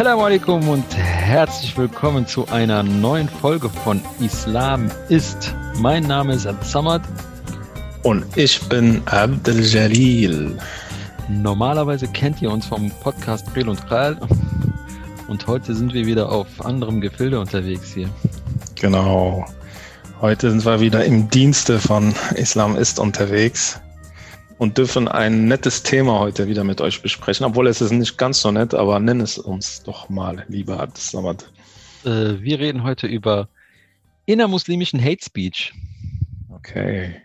Assalamu alaikum und herzlich willkommen zu einer neuen Folge von Islam ist. Mein Name ist Samad. Und ich bin Abdel Jalil. Normalerweise kennt ihr uns vom Podcast Real und Kral. Und heute sind wir wieder auf anderem Gefilde unterwegs hier. Genau. Heute sind wir wieder im Dienste von Islam ist unterwegs und dürfen ein nettes Thema heute wieder mit euch besprechen, obwohl es ist nicht ganz so nett, aber nenn es uns doch mal, lieber Abdeslamad. Äh, wir reden heute über innermuslimischen Hate Speech. Okay.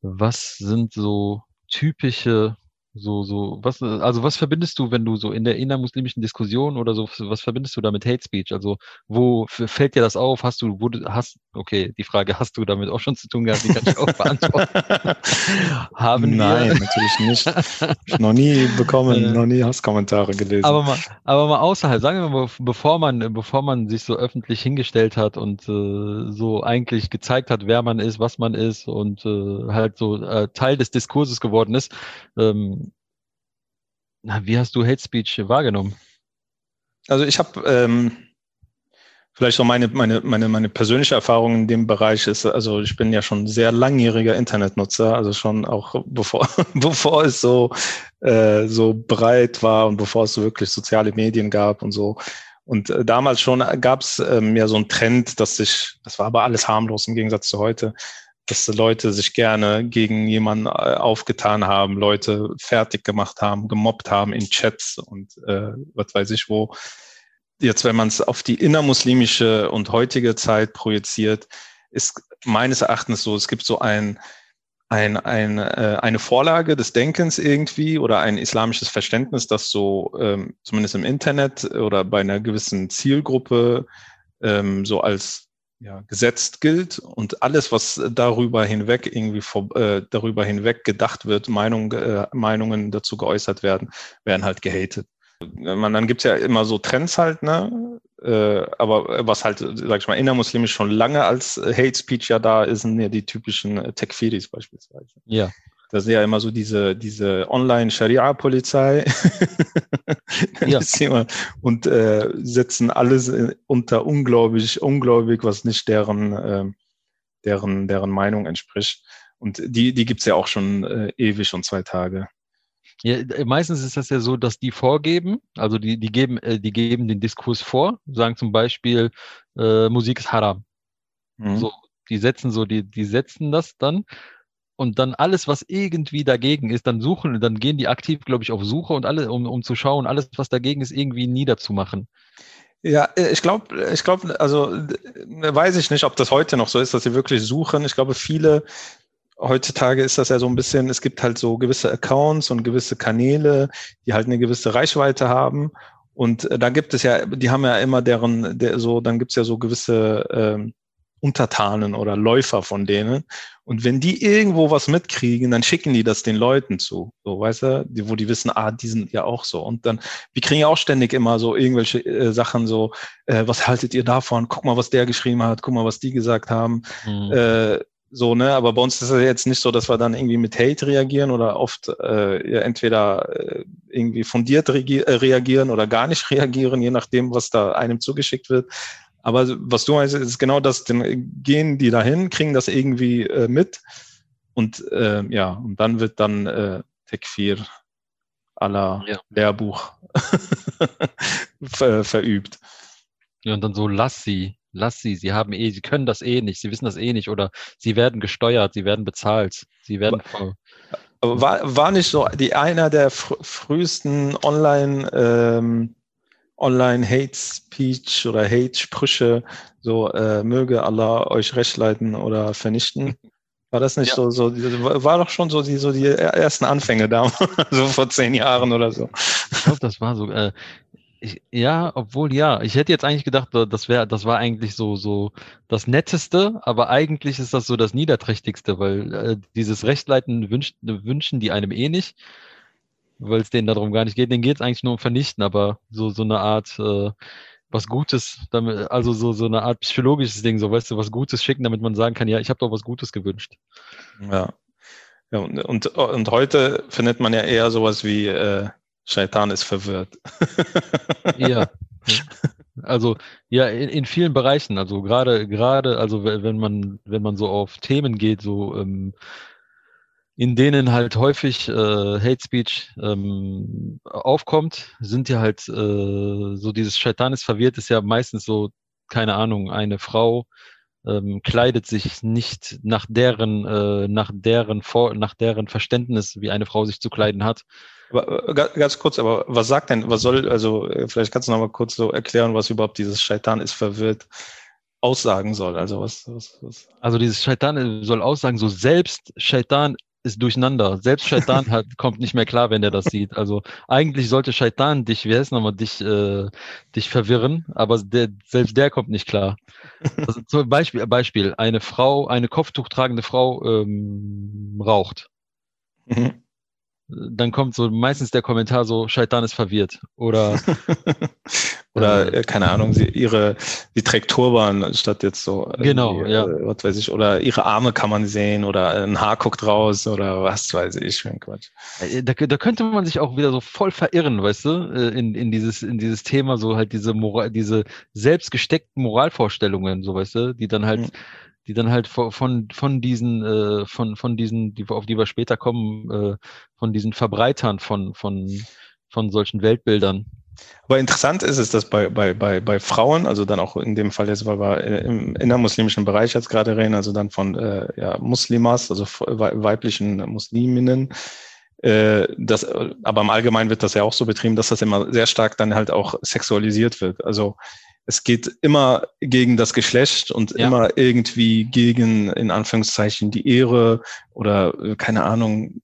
Was sind so typische so, so, was, also was verbindest du, wenn du so in der innermuslimischen Diskussion oder so, was verbindest du da mit Hate Speech? Also wo fällt dir das auf? Hast du, wo du, hast, okay, die Frage hast du damit auch schon zu tun gehabt, die kann ich auch beantworten. Haben Nein, wir? natürlich nicht. Ich noch nie bekommen, äh, noch nie Hasskommentare gelesen. Aber mal, aber mal außerhalb, sagen wir mal, bevor man, bevor man sich so öffentlich hingestellt hat und äh, so eigentlich gezeigt hat, wer man ist, was man ist und äh, halt so äh, Teil des Diskurses geworden ist, ähm, na, wie hast du Hate Speech wahrgenommen? Also ich habe ähm, vielleicht so meine, meine, meine, meine persönliche Erfahrung in dem Bereich ist, also ich bin ja schon sehr langjähriger Internetnutzer, also schon auch bevor, bevor es so, äh, so breit war und bevor es so wirklich soziale Medien gab und so. Und äh, damals schon gab es ähm, ja so einen Trend, dass sich, das war aber alles harmlos im Gegensatz zu heute, dass Leute sich gerne gegen jemanden äh, aufgetan haben, Leute fertig gemacht haben, gemobbt haben in Chats und äh, was weiß ich wo. Jetzt, wenn man es auf die innermuslimische und heutige Zeit projiziert, ist meines Erachtens so, es gibt so ein, ein, ein, äh, eine Vorlage des Denkens irgendwie oder ein islamisches Verständnis, das so ähm, zumindest im Internet oder bei einer gewissen Zielgruppe ähm, so als ja, gesetzt gilt und alles, was darüber hinweg irgendwie vor, äh, darüber hinweg gedacht wird, Meinung, äh, Meinungen dazu geäußert werden, werden halt gehatet. Man, dann gibt's ja immer so Trends halt, ne? Äh, aber was halt, sag ich mal, innermuslimisch schon lange als Hate Speech ja da ist, sind ja die typischen Tekfiris beispielsweise. Ja. Das ist ja immer so diese, diese Online-Scharia-Polizei. ja. und äh, setzen alles unter ungläubig, ungläubig, was nicht deren, äh, deren, deren Meinung entspricht. Und die, die gibt's ja auch schon äh, ewig und zwei Tage. Ja, meistens ist das ja so, dass die vorgeben, also die, die geben, äh, die geben den Diskurs vor, sagen zum Beispiel, äh, Musik ist haram. Mhm. So, die setzen so, die, die setzen das dann und dann alles, was irgendwie dagegen ist, dann suchen, dann gehen die aktiv, glaube ich, auf Suche und alle, um, um zu schauen, alles, was dagegen ist, irgendwie niederzumachen. Ja, äh, ich glaube, ich glaube, also weiß ich nicht, ob das heute noch so ist, dass sie wirklich suchen. Ich glaube, viele heutzutage ist das ja so ein bisschen, es gibt halt so gewisse Accounts und gewisse Kanäle, die halt eine gewisse Reichweite haben. Und äh, da gibt es ja, die haben ja immer deren, der, so, dann gibt es ja so gewisse ähm, Untertanen oder Läufer von denen. Und wenn die irgendwo was mitkriegen, dann schicken die das den Leuten zu. So, weißt du, wo die wissen, ah, die sind ja auch so. Und dann, wir kriegen ja auch ständig immer so irgendwelche äh, Sachen so, äh, was haltet ihr davon? Guck mal, was der geschrieben hat, guck mal, was die gesagt haben. Mhm. Äh, so, ne, aber bei uns ist es jetzt nicht so, dass wir dann irgendwie mit Hate reagieren oder oft äh, ja, entweder äh, irgendwie fundiert äh, reagieren oder gar nicht reagieren, je nachdem, was da einem zugeschickt wird. Aber was du meinst, ist genau das, dann gehen die dahin, kriegen das irgendwie äh, mit und äh, ja, und dann wird dann äh, Tekfir aller ja. Lehrbuch ver verübt. Ja, und dann so, lass sie, lass sie, sie haben eh, sie können das eh nicht, sie wissen das eh nicht oder sie werden gesteuert, sie werden bezahlt, sie werden aber, aber war, war nicht so die einer der fr frühesten Online ähm, Online-Hate-Speech oder Hate-Sprüche, so äh, möge Allah euch recht leiten oder vernichten. War das nicht ja. so, so, war doch schon so die, so die ersten Anfänge da, so vor zehn Jahren oder so. Ich glaube, das war so, äh, ich, ja, obwohl ja, ich hätte jetzt eigentlich gedacht, das wäre, das war eigentlich so, so das Netteste, aber eigentlich ist das so das Niederträchtigste, weil äh, dieses Rechtleiten wünscht, wünschen die einem eh nicht weil es denen darum gar nicht geht. Denen geht es eigentlich nur um Vernichten, aber so, so eine Art äh, was Gutes, damit, also so, so eine Art psychologisches Ding, so weißt du, was Gutes schicken, damit man sagen kann, ja, ich habe doch was Gutes gewünscht. Ja. ja und, und, und heute findet man ja eher sowas wie, äh, Shaitan ist verwirrt. ja. Also ja, in, in vielen Bereichen. Also gerade, gerade, also wenn man, wenn man so auf Themen geht, so ähm, in denen halt häufig äh, Hate Speech ähm, aufkommt, sind ja halt äh, so dieses Shaitan ist verwirrt, ist ja meistens so, keine Ahnung, eine Frau ähm, kleidet sich nicht nach deren, äh, nach deren Vor nach deren Verständnis, wie eine Frau sich zu kleiden hat. Aber, äh, ganz kurz, aber was sagt denn, was soll, also äh, vielleicht kannst du noch mal kurz so erklären, was überhaupt dieses Shaitan ist verwirrt aussagen soll. Also was, was, was? Also dieses Shaitan soll aussagen, so selbst Shaitan ist durcheinander. Selbst Shaitan hat, kommt nicht mehr klar, wenn er das sieht. Also eigentlich sollte Shaitan dich, wie heißt nochmal, dich, äh, dich verwirren, aber der, selbst der kommt nicht klar. Also zum Beispiel, Beispiel, eine Frau, eine Kopftuch tragende Frau ähm, raucht. Mhm dann kommt so meistens der Kommentar so, Shaitan ist verwirrt. Oder oder äh, keine Ahnung, sie ihre die trägt Turban statt jetzt so genau, ja. Äh, was weiß ich, oder ihre Arme kann man sehen oder ein Haar guckt raus oder was weiß ich für ein Quatsch. Äh, da, da könnte man sich auch wieder so voll verirren, weißt du, äh, in, in dieses in dieses Thema so halt diese Moral, diese selbstgesteckten Moralvorstellungen, so weißt du, die dann halt mhm die dann halt von, von diesen, äh, von, von diesen, die, auf die wir später kommen, äh, von diesen Verbreitern von, von, von solchen Weltbildern. Aber interessant ist es, dass bei, bei, bei, bei Frauen, also dann auch in dem Fall jetzt, weil wir im innermuslimischen Bereich jetzt gerade reden, also dann von äh, ja, Muslimas, also weiblichen Musliminnen, äh, das, aber im Allgemeinen wird das ja auch so betrieben, dass das immer sehr stark dann halt auch sexualisiert wird. Also es geht immer gegen das Geschlecht und ja. immer irgendwie gegen, in Anführungszeichen, die Ehre oder äh, keine Ahnung,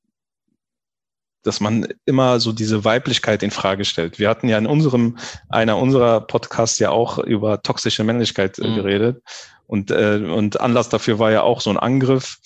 dass man immer so diese Weiblichkeit in Frage stellt. Wir hatten ja in unserem, einer unserer Podcasts ja auch über toxische Männlichkeit äh, mhm. geredet. Und, äh, und Anlass dafür war ja auch so ein Angriff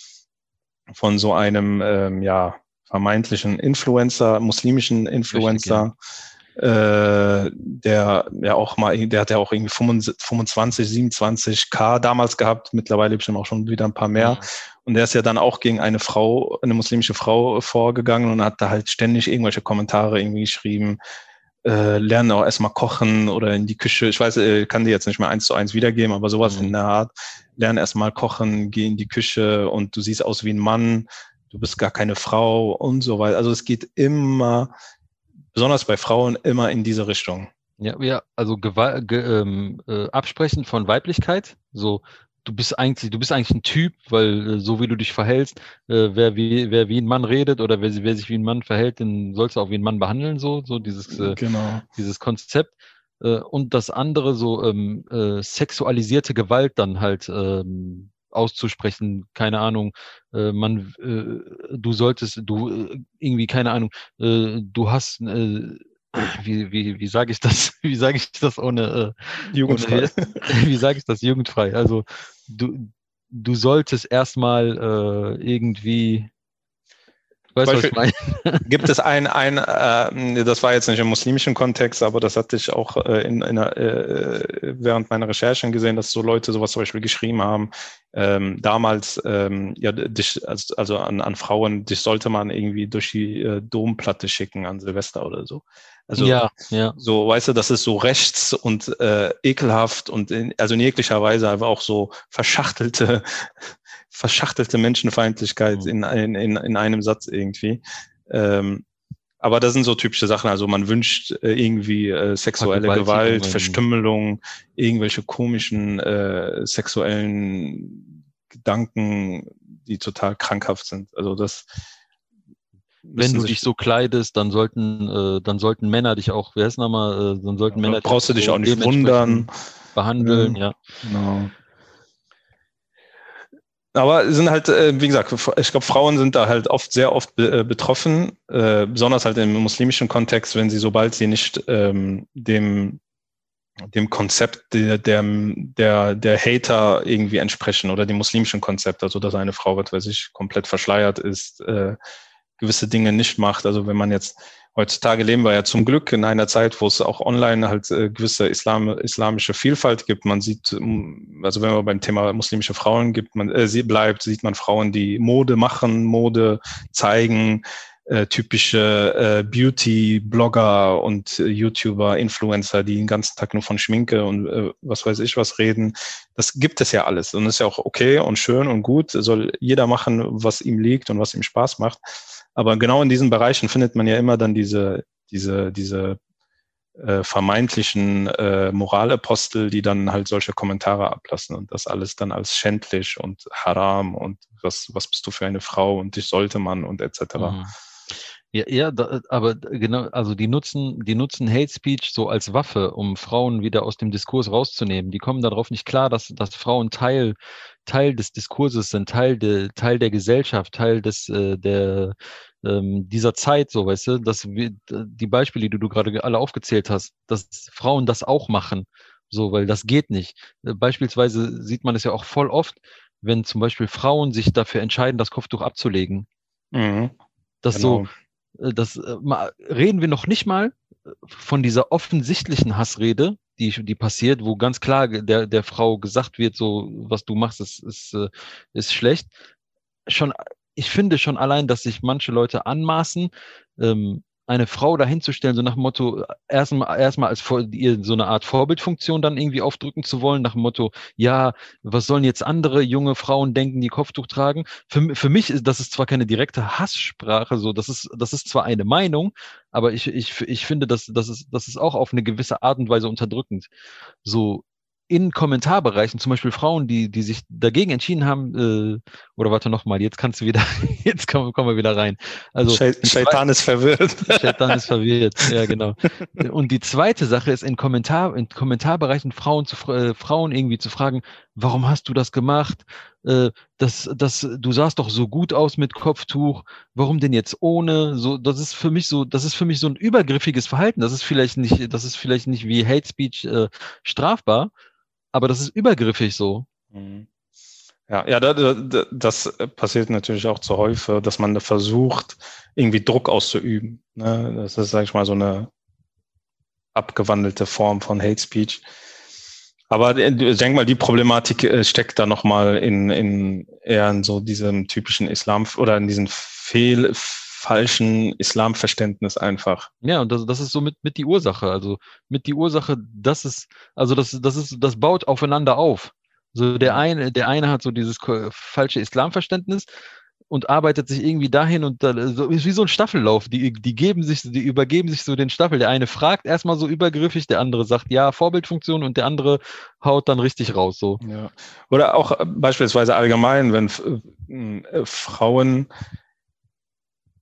von so einem, ähm, ja, vermeintlichen Influencer, muslimischen Influencer, Richtig, äh, der ja auch mal, der hat ja auch irgendwie 25, 27 K damals gehabt, mittlerweile bestimmt auch schon wieder ein paar mehr. Mhm. Und der ist ja dann auch gegen eine Frau, eine muslimische Frau vorgegangen und hat da halt ständig irgendwelche Kommentare irgendwie geschrieben, äh, lernen auch erstmal kochen oder in die Küche. Ich weiß, äh, kann die jetzt nicht mehr eins zu eins wiedergeben, aber sowas mhm. in der Art. Lern erstmal kochen, geh in die Küche und du siehst aus wie ein Mann, du bist gar keine Frau und so weiter. Also es geht immer besonders bei Frauen immer in diese Richtung. Ja, ja also Gewalt, ge, ähm, äh, Absprechen von Weiblichkeit, so du bist eigentlich, du bist eigentlich ein Typ, weil äh, so wie du dich verhältst, äh, wer wie wer wie ein Mann redet oder wer, wer sich wie ein Mann verhält, den sollst du auch wie ein Mann behandeln, so so dieses äh, genau. dieses Konzept äh, und das andere so ähm, äh, sexualisierte Gewalt dann halt ähm, auszusprechen, keine Ahnung, äh, man, äh, du solltest, du äh, irgendwie, keine Ahnung, äh, du hast, äh, wie, wie, wie sage ich das, wie sage ich das ohne, äh, jugendfrei, ohne, wie sage ich das jugendfrei, also du, du solltest erstmal äh, irgendwie Weißt du, was ich meine? Gibt es ein, ein äh, das war jetzt nicht im muslimischen Kontext, aber das hatte ich auch äh, in, in, äh, während meiner Recherchen gesehen, dass so Leute sowas zum Beispiel geschrieben haben. Ähm, damals, ähm, ja, dich, also, also an, an Frauen, dich sollte man irgendwie durch die äh, Domplatte schicken an Silvester oder so. Also ja, ja. so, weißt du, das ist so rechts und äh, ekelhaft und in, also in jeglicher Weise aber auch so verschachtelte verschachtelte Menschenfeindlichkeit mhm. in, in, in einem Satz irgendwie. Ähm, aber das sind so typische Sachen. Also man wünscht äh, irgendwie äh, sexuelle Gewalt, Verstümmelung, irgendwelche komischen äh, sexuellen Gedanken, die total krankhaft sind. Also das. Wenn du dich so kleidest, dann sollten, äh, dann sollten Männer dich auch, wer ist nochmal, äh, dann sollten ja, Männer brauchst du dich auch nicht wundern. Behandeln, ja. Genau. Aber sind halt, äh, wie gesagt, ich glaube, Frauen sind da halt oft sehr oft äh, betroffen, äh, besonders halt im muslimischen Kontext, wenn sie, sobald sie nicht ähm, dem, dem Konzept der, der, der, der Hater irgendwie entsprechen oder dem muslimischen Konzept, also dass eine Frau, was weiß ich, komplett verschleiert ist, äh, gewisse Dinge nicht macht. Also wenn man jetzt heutzutage leben wir ja zum Glück in einer Zeit, wo es auch online halt äh, gewisse Islam, islamische Vielfalt gibt. Man sieht, ähm, also wenn man beim Thema muslimische Frauen gibt, man äh, sie bleibt, sieht man Frauen, die Mode machen, Mode zeigen, äh, typische äh, Beauty-Blogger und äh, YouTuber, Influencer, die den ganzen Tag nur von Schminke und äh, was weiß ich was reden. Das gibt es ja alles und ist ja auch okay und schön und gut. Soll jeder machen, was ihm liegt und was ihm Spaß macht. Aber genau in diesen Bereichen findet man ja immer dann diese, diese, diese äh, vermeintlichen äh, Moralapostel, die dann halt solche Kommentare ablassen und das alles dann als schändlich und haram und was, was bist du für eine Frau und dich sollte man und etc. Mhm. Ja, ja, da, aber genau, also die nutzen, die nutzen Hate Speech so als Waffe, um Frauen wieder aus dem Diskurs rauszunehmen. Die kommen darauf nicht klar, dass, dass Frauen Teil, Teil des Diskurses sind, Teil, de, Teil der Gesellschaft, Teil des, äh, der, ähm, dieser Zeit, so weißt du, dass wir, die Beispiele, die du gerade alle aufgezählt hast, dass Frauen das auch machen, so, weil das geht nicht. Äh, beispielsweise sieht man es ja auch voll oft, wenn zum Beispiel Frauen sich dafür entscheiden, das Kopftuch abzulegen. Mhm. Das genau. so, das äh, reden wir noch nicht mal von dieser offensichtlichen Hassrede, die, die passiert, wo ganz klar der, der Frau gesagt wird, so, was du machst, ist, ist, ist schlecht. Schon ich finde schon allein, dass sich manche Leute anmaßen, ähm, eine Frau dahinzustellen, so nach dem Motto, erstmal erstmal als ihr so eine Art Vorbildfunktion dann irgendwie aufdrücken zu wollen, nach dem Motto, ja, was sollen jetzt andere junge Frauen denken, die Kopftuch tragen? Für, für mich ist das ist zwar keine direkte Hasssprache, so das ist das ist zwar eine Meinung, aber ich ich ich finde, dass das ist das ist auch auf eine gewisse Art und Weise unterdrückend. So in Kommentarbereichen, zum Beispiel Frauen, die, die sich dagegen entschieden haben, äh, oder warte nochmal, jetzt kannst du wieder, jetzt kommen, kommen wir wieder rein. Also Shaitan ist verwirrt. Shaitan ist verwirrt, ja genau. Und die zweite Sache ist in Kommentar, in Kommentarbereichen Frauen zu äh, Frauen irgendwie zu fragen, warum hast du das gemacht? Äh, das, das, du sahst doch so gut aus mit Kopftuch, warum denn jetzt ohne? So, das ist für mich so, das ist für mich so ein übergriffiges Verhalten. Das ist vielleicht nicht, das ist vielleicht nicht wie Hate Speech äh, strafbar, aber das ist übergriffig so. Mhm. Ja, ja, das passiert natürlich auch zu häufig, dass man versucht, irgendwie Druck auszuüben. Ne? Das ist, sag ich mal, so eine abgewandelte Form von Hate Speech. Aber äh, ich denke mal, die Problematik äh, steckt da nochmal in, in eher in so diesem typischen Islam oder in diesem fehl, falschen Islamverständnis einfach. Ja, und das, das ist so mit, mit die Ursache. Also mit die Ursache, das ist, also das, das ist, das baut aufeinander auf. So der eine, der eine hat so dieses falsche Islamverständnis und arbeitet sich irgendwie dahin und da, so ist wie so ein Staffellauf. Die, die geben sich, die übergeben sich so den Staffel. Der eine fragt erstmal so übergriffig, der andere sagt ja, Vorbildfunktion und der andere haut dann richtig raus. So. Ja. Oder auch beispielsweise allgemein, wenn äh, Frauen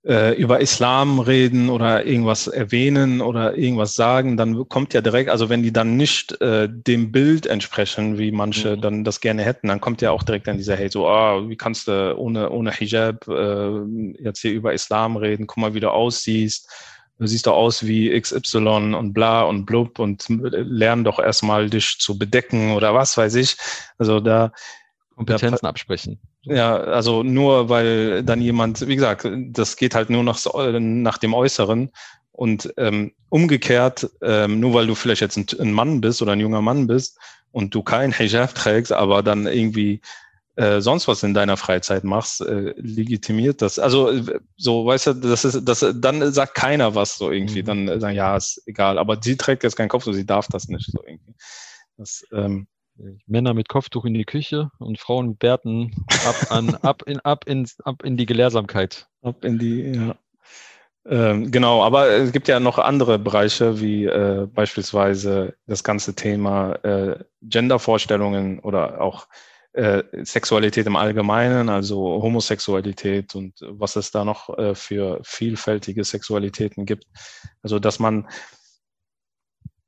äh, über Islam reden oder irgendwas erwähnen oder irgendwas sagen, dann kommt ja direkt, also wenn die dann nicht äh, dem Bild entsprechen, wie manche mhm. dann das gerne hätten, dann kommt ja auch direkt dann dieser Hey, so, ah, wie kannst du ohne, ohne Hijab äh, jetzt hier über Islam reden, guck mal, wie du aussiehst. Du siehst doch aus wie XY und bla und blub und lern doch erstmal dich zu bedecken oder was weiß ich. Also da Kompetenzen da, absprechen. Ja, also nur weil dann jemand, wie gesagt, das geht halt nur nach, nach dem Äußeren. Und ähm, umgekehrt, ähm, nur weil du vielleicht jetzt ein, ein, Mann bist oder ein junger Mann bist und du kein Hijab trägst, aber dann irgendwie äh, sonst was in deiner Freizeit machst, äh, legitimiert das. Also so, weißt du, das ist, das, dann sagt keiner was so irgendwie. Mhm. Dann äh, sagen, ja, ist egal. Aber sie trägt jetzt keinen Kopf, so sie darf das nicht so irgendwie. Das, ähm, Männer mit Kopftuch in die Küche und Frauen mit Bärten ab, an, ab, in, ab, in, ab in die Gelehrsamkeit. Ab in die, ja. Ähm, genau, aber es gibt ja noch andere Bereiche, wie äh, beispielsweise das ganze Thema äh, Gendervorstellungen oder auch äh, Sexualität im Allgemeinen, also Homosexualität und was es da noch äh, für vielfältige Sexualitäten gibt. Also dass man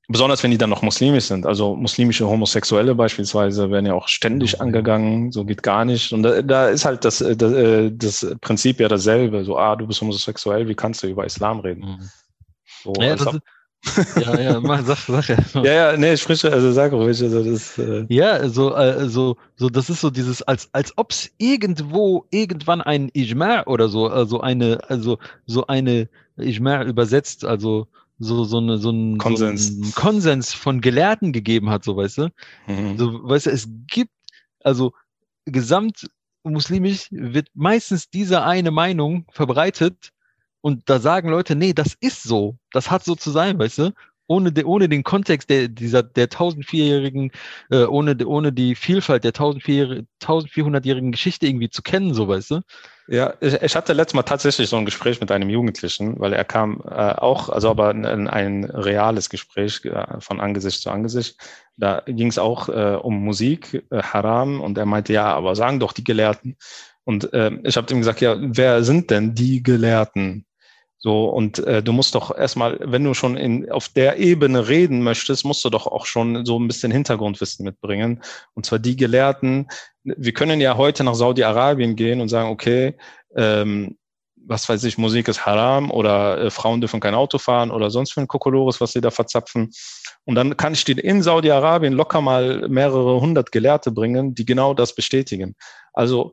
Besonders wenn die dann noch muslimisch sind. Also muslimische Homosexuelle beispielsweise werden ja auch ständig angegangen, so geht gar nicht. Und da, da ist halt das, äh, das, äh, das, Prinzip ja dasselbe. So, ah, du bist homosexuell, wie kannst du über Islam reden? Mhm. So, ja, das ist, ja, ja, mach, sag, sag ja. ja, ja, nee, sprich, also sag ruhig. Also das, äh ja, so, äh, so, so, das ist so dieses, als, als ob es irgendwo, irgendwann ein Ijma oder so, also eine, also so eine Ijma übersetzt, also so, so, eine, so, ein, Konsens. so einen Konsens von Gelehrten gegeben hat, so weißt du. Mhm. So, weißt du, es gibt, also gesamt muslimisch wird meistens diese eine Meinung verbreitet, Und da sagen Leute, nee, das ist so. Das hat so zu sein, weißt du? Ohne, de, ohne den Kontext der, dieser, der 1400-jährigen, äh, ohne, ohne die Vielfalt der 1400-jährigen Geschichte irgendwie zu kennen, so weißt du? Ja, ich, ich hatte letztes Mal tatsächlich so ein Gespräch mit einem Jugendlichen, weil er kam äh, auch, also aber ein, ein reales Gespräch äh, von Angesicht zu Angesicht. Da ging es auch äh, um Musik, äh, Haram, und er meinte, ja, aber sagen doch die Gelehrten. Und äh, ich habe ihm gesagt, ja, wer sind denn die Gelehrten? So, und äh, du musst doch erstmal, wenn du schon in, auf der Ebene reden möchtest, musst du doch auch schon so ein bisschen Hintergrundwissen mitbringen. Und zwar die Gelehrten, wir können ja heute nach Saudi-Arabien gehen und sagen, okay, ähm, was weiß ich, Musik ist haram oder äh, Frauen dürfen kein Auto fahren oder sonst für ein Kokolores, was sie da verzapfen. Und dann kann ich dir in Saudi-Arabien locker mal mehrere hundert Gelehrte bringen, die genau das bestätigen. Also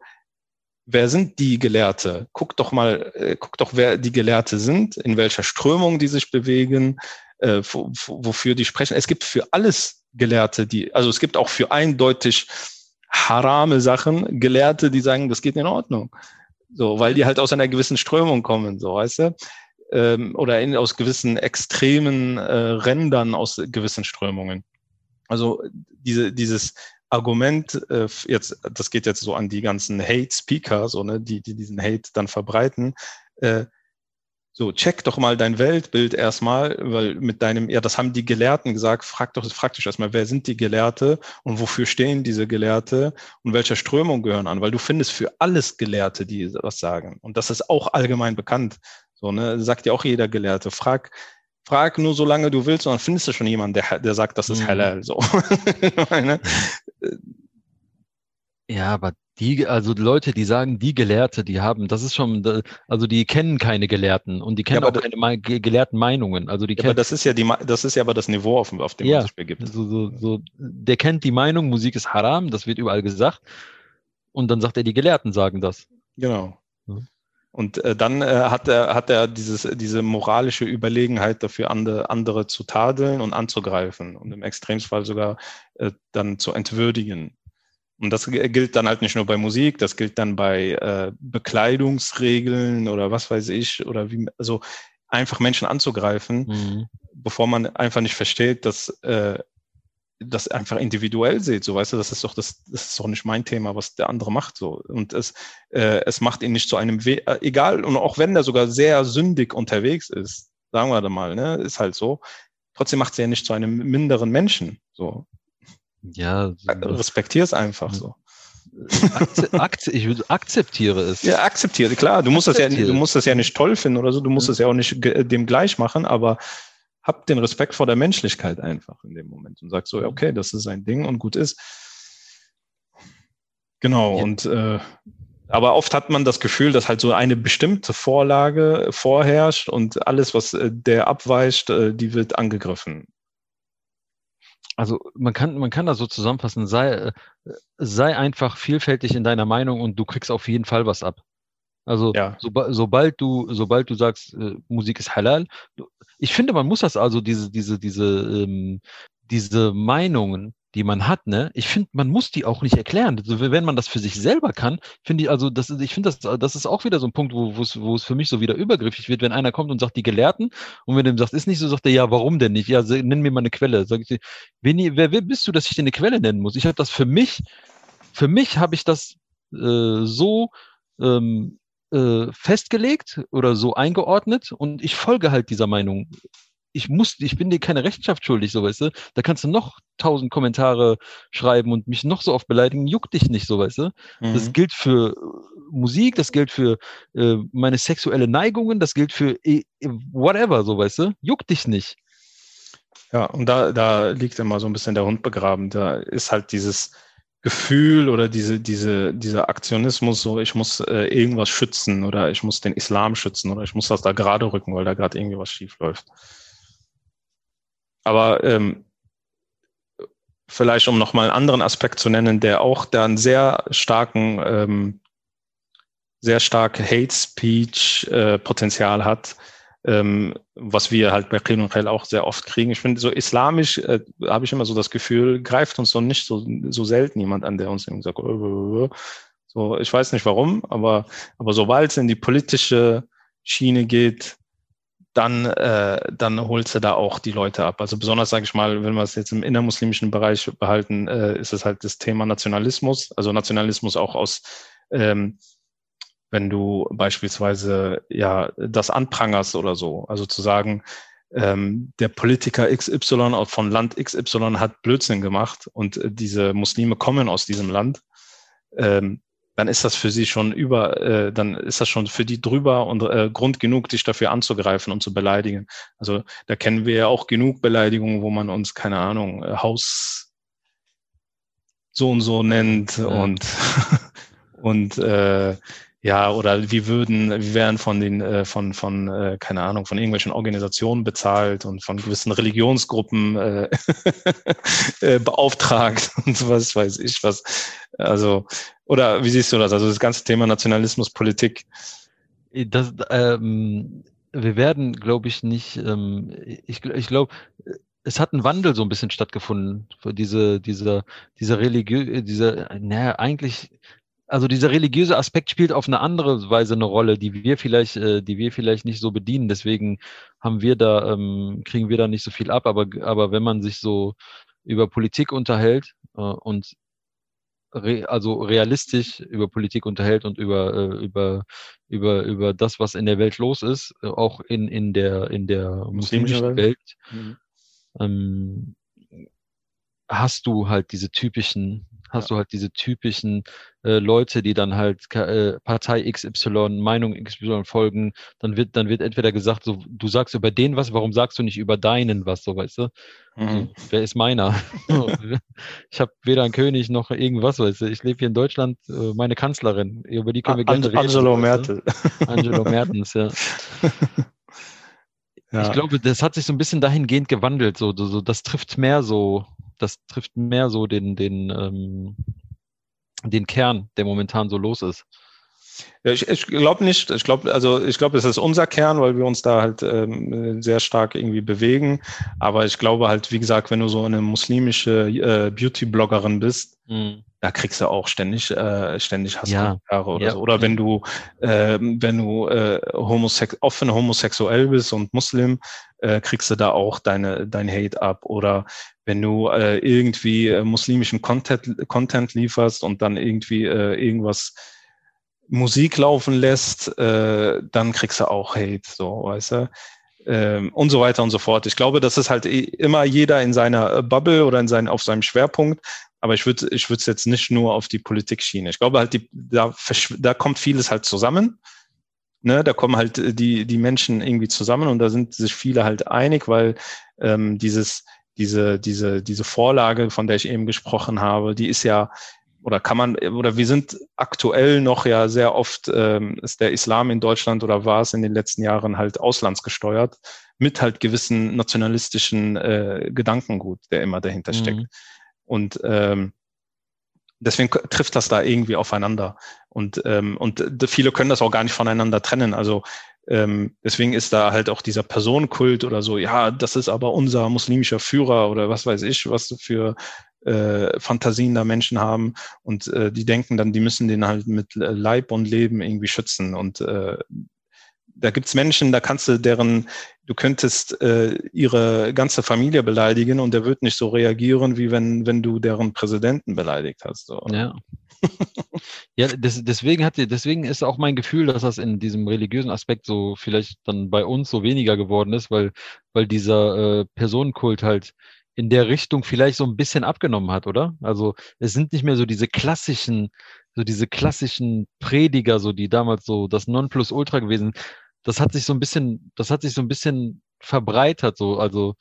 wer sind die Gelehrte? Guck doch mal, äh, guck doch, wer die Gelehrte sind, in welcher Strömung die sich bewegen, äh, wo, wofür die sprechen. Es gibt für alles Gelehrte, die, also es gibt auch für eindeutig harame Sachen Gelehrte, die sagen, das geht in Ordnung. So, weil die halt aus einer gewissen Strömung kommen, so, weißt du? Ähm, oder in, aus gewissen extremen äh, Rändern aus gewissen Strömungen. Also diese, dieses Argument, äh, jetzt, das geht jetzt so an die ganzen Hate-Speaker, so, ne, die, die diesen Hate dann verbreiten. Äh, so, check doch mal dein Weltbild erstmal, weil mit deinem, ja, das haben die Gelehrten gesagt, frag doch, frag dich erstmal, wer sind die Gelehrte und wofür stehen diese Gelehrte und welcher Strömung gehören an, weil du findest für alles Gelehrte, die was sagen. Und das ist auch allgemein bekannt. So, ne, sagt ja auch jeder Gelehrte. Frag, frag nur so lange du willst und dann findest du schon jemanden, der, der sagt, das ist mhm. halal. So. meine, ja, aber die, also Leute, die sagen, die Gelehrte, die haben, das ist schon, also die kennen keine Gelehrten und die kennen ja, auch keine gelehrten Meinungen. Also die ja, kennen, aber das ist ja die, das ist ja aber das Niveau, auf, auf dem ja, man sich begibt. So, so, so, der kennt die Meinung, Musik ist Haram, das wird überall gesagt. Und dann sagt er, die Gelehrten sagen das. Genau. Und äh, dann äh, hat er, hat er dieses, diese moralische Überlegenheit dafür, andere, andere zu tadeln und anzugreifen und im Extremfall sogar äh, dann zu entwürdigen. Und das gilt dann halt nicht nur bei Musik, das gilt dann bei äh, Bekleidungsregeln oder was weiß ich, oder wie, also einfach Menschen anzugreifen, mhm. bevor man einfach nicht versteht, dass äh, das einfach individuell sieht, so weißt du, das ist doch das, das ist doch nicht mein Thema, was der andere macht, so und es äh, es macht ihn nicht zu einem We äh, egal und auch wenn der sogar sehr sündig unterwegs ist, sagen wir da mal, ne, ist halt so, trotzdem macht sie ja nicht zu einem minderen Menschen, so ja, respektiere es einfach so. Akze Akze ich akzeptiere es. Ja, akzeptiere, klar. Du musst, das ja, du musst das ja nicht toll finden oder so, du musst mhm. das ja auch nicht dem gleich machen, aber hab den Respekt vor der Menschlichkeit einfach in dem Moment und sagst so, okay, das ist ein Ding und gut ist. Genau, ja. und äh, aber oft hat man das Gefühl, dass halt so eine bestimmte Vorlage vorherrscht und alles, was äh, der abweicht, äh, die wird angegriffen also man kann, man kann das so zusammenfassen, sei, äh, sei einfach vielfältig in deiner Meinung und du kriegst auf jeden Fall was ab. Also ja. so, sobald du, sobald du sagst, äh, Musik ist halal, ich finde, man muss das also diese, diese, diese, ähm, diese Meinungen die man hat, ne? Ich finde, man muss die auch nicht erklären. Also, wenn man das für sich selber kann, finde ich, also das ich finde, das, das ist auch wieder so ein Punkt, wo, wo es für mich so wieder übergriffig wird, wenn einer kommt und sagt, die Gelehrten, und wenn dem sagt, ist nicht so, sagt er, ja, warum denn nicht? Ja, nenn mir mal eine Quelle. Sag ich, wen, wer, wer bist du, dass ich dir eine Quelle nennen muss? Ich habe das für mich, für mich habe ich das äh, so ähm, äh, festgelegt oder so eingeordnet und ich folge halt dieser Meinung ich muss, ich bin dir keine Rechenschaft schuldig, so weißt du. Da kannst du noch tausend Kommentare schreiben und mich noch so oft beleidigen, juckt dich nicht, so weißt du. Mhm. Das gilt für äh, Musik, das gilt für äh, meine sexuelle Neigungen, das gilt für äh, whatever, so weißt du. Juckt dich nicht. Ja, und da, da liegt immer so ein bisschen der Hund begraben. Da ist halt dieses Gefühl oder diese, diese, dieser Aktionismus, so ich muss äh, irgendwas schützen oder ich muss den Islam schützen oder ich muss das da gerade rücken, weil da gerade irgendwie was schief läuft. Aber ähm, vielleicht um nochmal einen anderen Aspekt zu nennen, der auch da einen sehr starken, ähm, sehr stark Hate Speech äh, Potenzial hat, ähm, was wir halt bei Qil und Khel auch sehr oft kriegen. Ich finde, so islamisch äh, habe ich immer so das Gefühl, greift uns so nicht so, so selten jemand an, der uns irgendwie sagt, äh, so, ich weiß nicht warum, aber, aber sobald es in die politische Schiene geht, dann, äh, dann holst du da auch die Leute ab. Also besonders, sage ich mal, wenn wir es jetzt im innermuslimischen Bereich behalten, äh, ist es halt das Thema Nationalismus. Also Nationalismus auch aus, ähm, wenn du beispielsweise ja das anprangerst oder so. Also zu sagen, ähm, der Politiker XY von Land XY hat Blödsinn gemacht und äh, diese Muslime kommen aus diesem Land. Ähm, dann ist das für sie schon über, äh, dann ist das schon für die drüber und äh, Grund genug, dich dafür anzugreifen und zu beleidigen. Also da kennen wir ja auch genug Beleidigungen, wo man uns, keine Ahnung, äh, Haus so und so nennt ja. und, und äh, ja, oder wie würden, wie werden von den, äh, von, von, äh, keine Ahnung, von irgendwelchen Organisationen bezahlt und von gewissen Religionsgruppen äh, äh, beauftragt und sowas, weiß ich was. Also, oder wie siehst du das? Also das ganze Thema Nationalismus, Politik. Das, ähm, wir werden, glaube ich, nicht, ähm, ich, ich glaube, es hat ein Wandel so ein bisschen stattgefunden. Diese, diese, diese religiö, diese, naja, eigentlich also dieser religiöse Aspekt spielt auf eine andere Weise eine Rolle, die wir vielleicht, äh, die wir vielleicht nicht so bedienen. Deswegen haben wir da, ähm, kriegen wir da nicht so viel ab. Aber, aber wenn man sich so über Politik unterhält äh, und re, also realistisch über Politik unterhält und über, äh, über, über, über das, was in der Welt los ist, äh, auch in, in der, in der muslimischen Welt, mhm. ähm, hast du halt diese typischen hast ja. du halt diese typischen äh, Leute, die dann halt äh, Partei XY, Meinung XY folgen. Dann wird, dann wird entweder gesagt, so, du sagst über den was, warum sagst du nicht über deinen was, so weißt du? Mhm. Wer ist meiner? ich habe weder einen König noch irgendwas, weißt du. Ich lebe hier in Deutschland, äh, meine Kanzlerin, über die können wir gerne reden. Angelo Merkel. Angelo Mertens, ja. Ja. Ich glaube, das hat sich so ein bisschen dahingehend gewandelt. So, so, das trifft mehr so das trifft mehr so den, den, ähm, den Kern, der momentan so los ist. Ja, ich ich glaube nicht. Ich glaube, also ich glaube, es ist unser Kern, weil wir uns da halt ähm, sehr stark irgendwie bewegen. Aber ich glaube halt, wie gesagt, wenn du so eine muslimische äh, Beauty-Bloggerin bist, mhm. Da kriegst du auch ständig, äh, ständig Hasskommentare ja. oder ja. so. Oder wenn du, äh, wenn du äh, homosex offen homosexuell bist und Muslim, äh, kriegst du da auch deine dein Hate ab. Oder wenn du äh, irgendwie äh, muslimischen Content, Content lieferst und dann irgendwie äh, irgendwas Musik laufen lässt, äh, dann kriegst du auch Hate, so, weißt du? Ähm, und so weiter und so fort. Ich glaube, das ist halt immer jeder in seiner äh, Bubble oder in seinen, auf seinem Schwerpunkt. Aber ich würde ich würde es jetzt nicht nur auf die Politik schienen. Ich glaube halt, die, da, da kommt vieles halt zusammen. Ne, da kommen halt die, die Menschen irgendwie zusammen und da sind sich viele halt einig, weil ähm, dieses, diese, diese, diese Vorlage, von der ich eben gesprochen habe, die ist ja oder kann man, oder wir sind aktuell noch ja sehr oft, ähm, ist der Islam in Deutschland oder war es in den letzten Jahren halt auslandsgesteuert mit halt gewissen nationalistischen äh, Gedankengut, der immer dahinter steckt. Mhm. Und ähm, deswegen trifft das da irgendwie aufeinander. Und, ähm, und viele können das auch gar nicht voneinander trennen. Also ähm, deswegen ist da halt auch dieser Personenkult oder so, ja, das ist aber unser muslimischer Führer oder was weiß ich, was für äh, Fantasien da Menschen haben und äh, die denken dann, die müssen den halt mit Leib und Leben irgendwie schützen. Und äh, da gibt's Menschen, da kannst du deren, du könntest äh, ihre ganze Familie beleidigen und der wird nicht so reagieren, wie wenn, wenn du deren Präsidenten beleidigt hast. So. Ja. ja, das, deswegen hat deswegen ist auch mein Gefühl, dass das in diesem religiösen Aspekt so vielleicht dann bei uns so weniger geworden ist, weil, weil dieser äh, Personenkult halt in der Richtung vielleicht so ein bisschen abgenommen hat, oder? Also es sind nicht mehr so diese klassischen, so diese klassischen Prediger, so die damals so das Nonplusultra gewesen. Das hat sich so ein bisschen, das hat sich so ein bisschen verbreitert, so also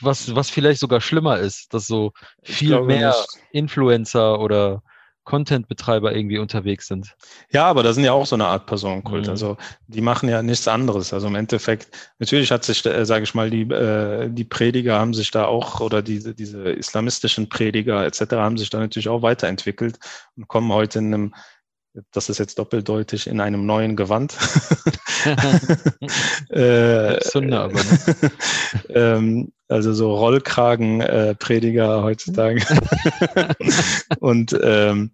was was vielleicht sogar schlimmer ist, dass so viel mehr nicht. Influencer oder Content-Betreiber irgendwie unterwegs sind. Ja, aber das sind ja auch so eine Art Personenkult. Mhm. Also die machen ja nichts anderes. Also im Endeffekt, natürlich hat sich, äh, sage ich mal, die, äh, die Prediger haben sich da auch oder diese, diese islamistischen Prediger etc. haben sich da natürlich auch weiterentwickelt und kommen heute in einem das ist jetzt doppeldeutig in einem neuen Gewand. äh, Sünde aber. Ne? ähm, also so Rollkragen-Prediger äh, heutzutage. und ähm,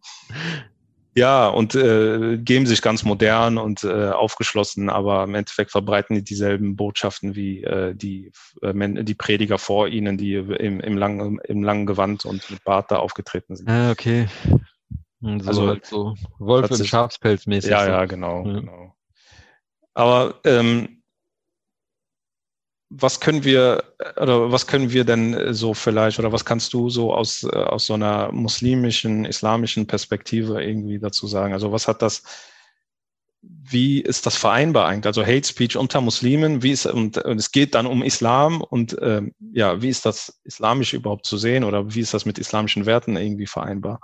Ja, und äh, geben sich ganz modern und äh, aufgeschlossen, aber im Endeffekt verbreiten die dieselben Botschaften wie äh, die, äh, die Prediger vor ihnen, die im, im, langen, im langen Gewand und mit Bart da aufgetreten sind. Ah, okay. So also halt so Wolf im Schafspelz mäßig. Ja, so. ja, genau, ja. genau. Aber ähm, was können wir oder was können wir denn so vielleicht oder was kannst du so aus, aus so einer muslimischen, islamischen Perspektive irgendwie dazu sagen? Also was hat das, wie ist das vereinbar eigentlich? Also Hate Speech unter Muslimen, wie ist, und, und es geht dann um Islam und ähm, ja, wie ist das islamisch überhaupt zu sehen oder wie ist das mit islamischen Werten irgendwie vereinbar?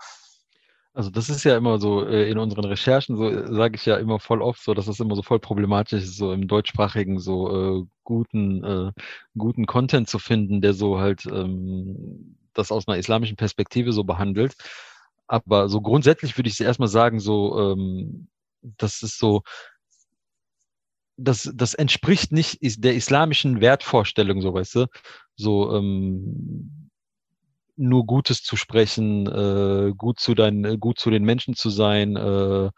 Also das ist ja immer so äh, in unseren Recherchen, so äh, sage ich ja immer voll oft, so dass das immer so voll problematisch ist, so im deutschsprachigen so äh, guten äh, guten Content zu finden, der so halt ähm, das aus einer islamischen Perspektive so behandelt. Aber so grundsätzlich würde ich erstmal sagen, so ähm, das ist so das, das entspricht nicht der islamischen Wertvorstellung, so weißt du. So ähm, nur Gutes zu sprechen, äh, gut zu deinen, gut zu den Menschen zu sein, äh,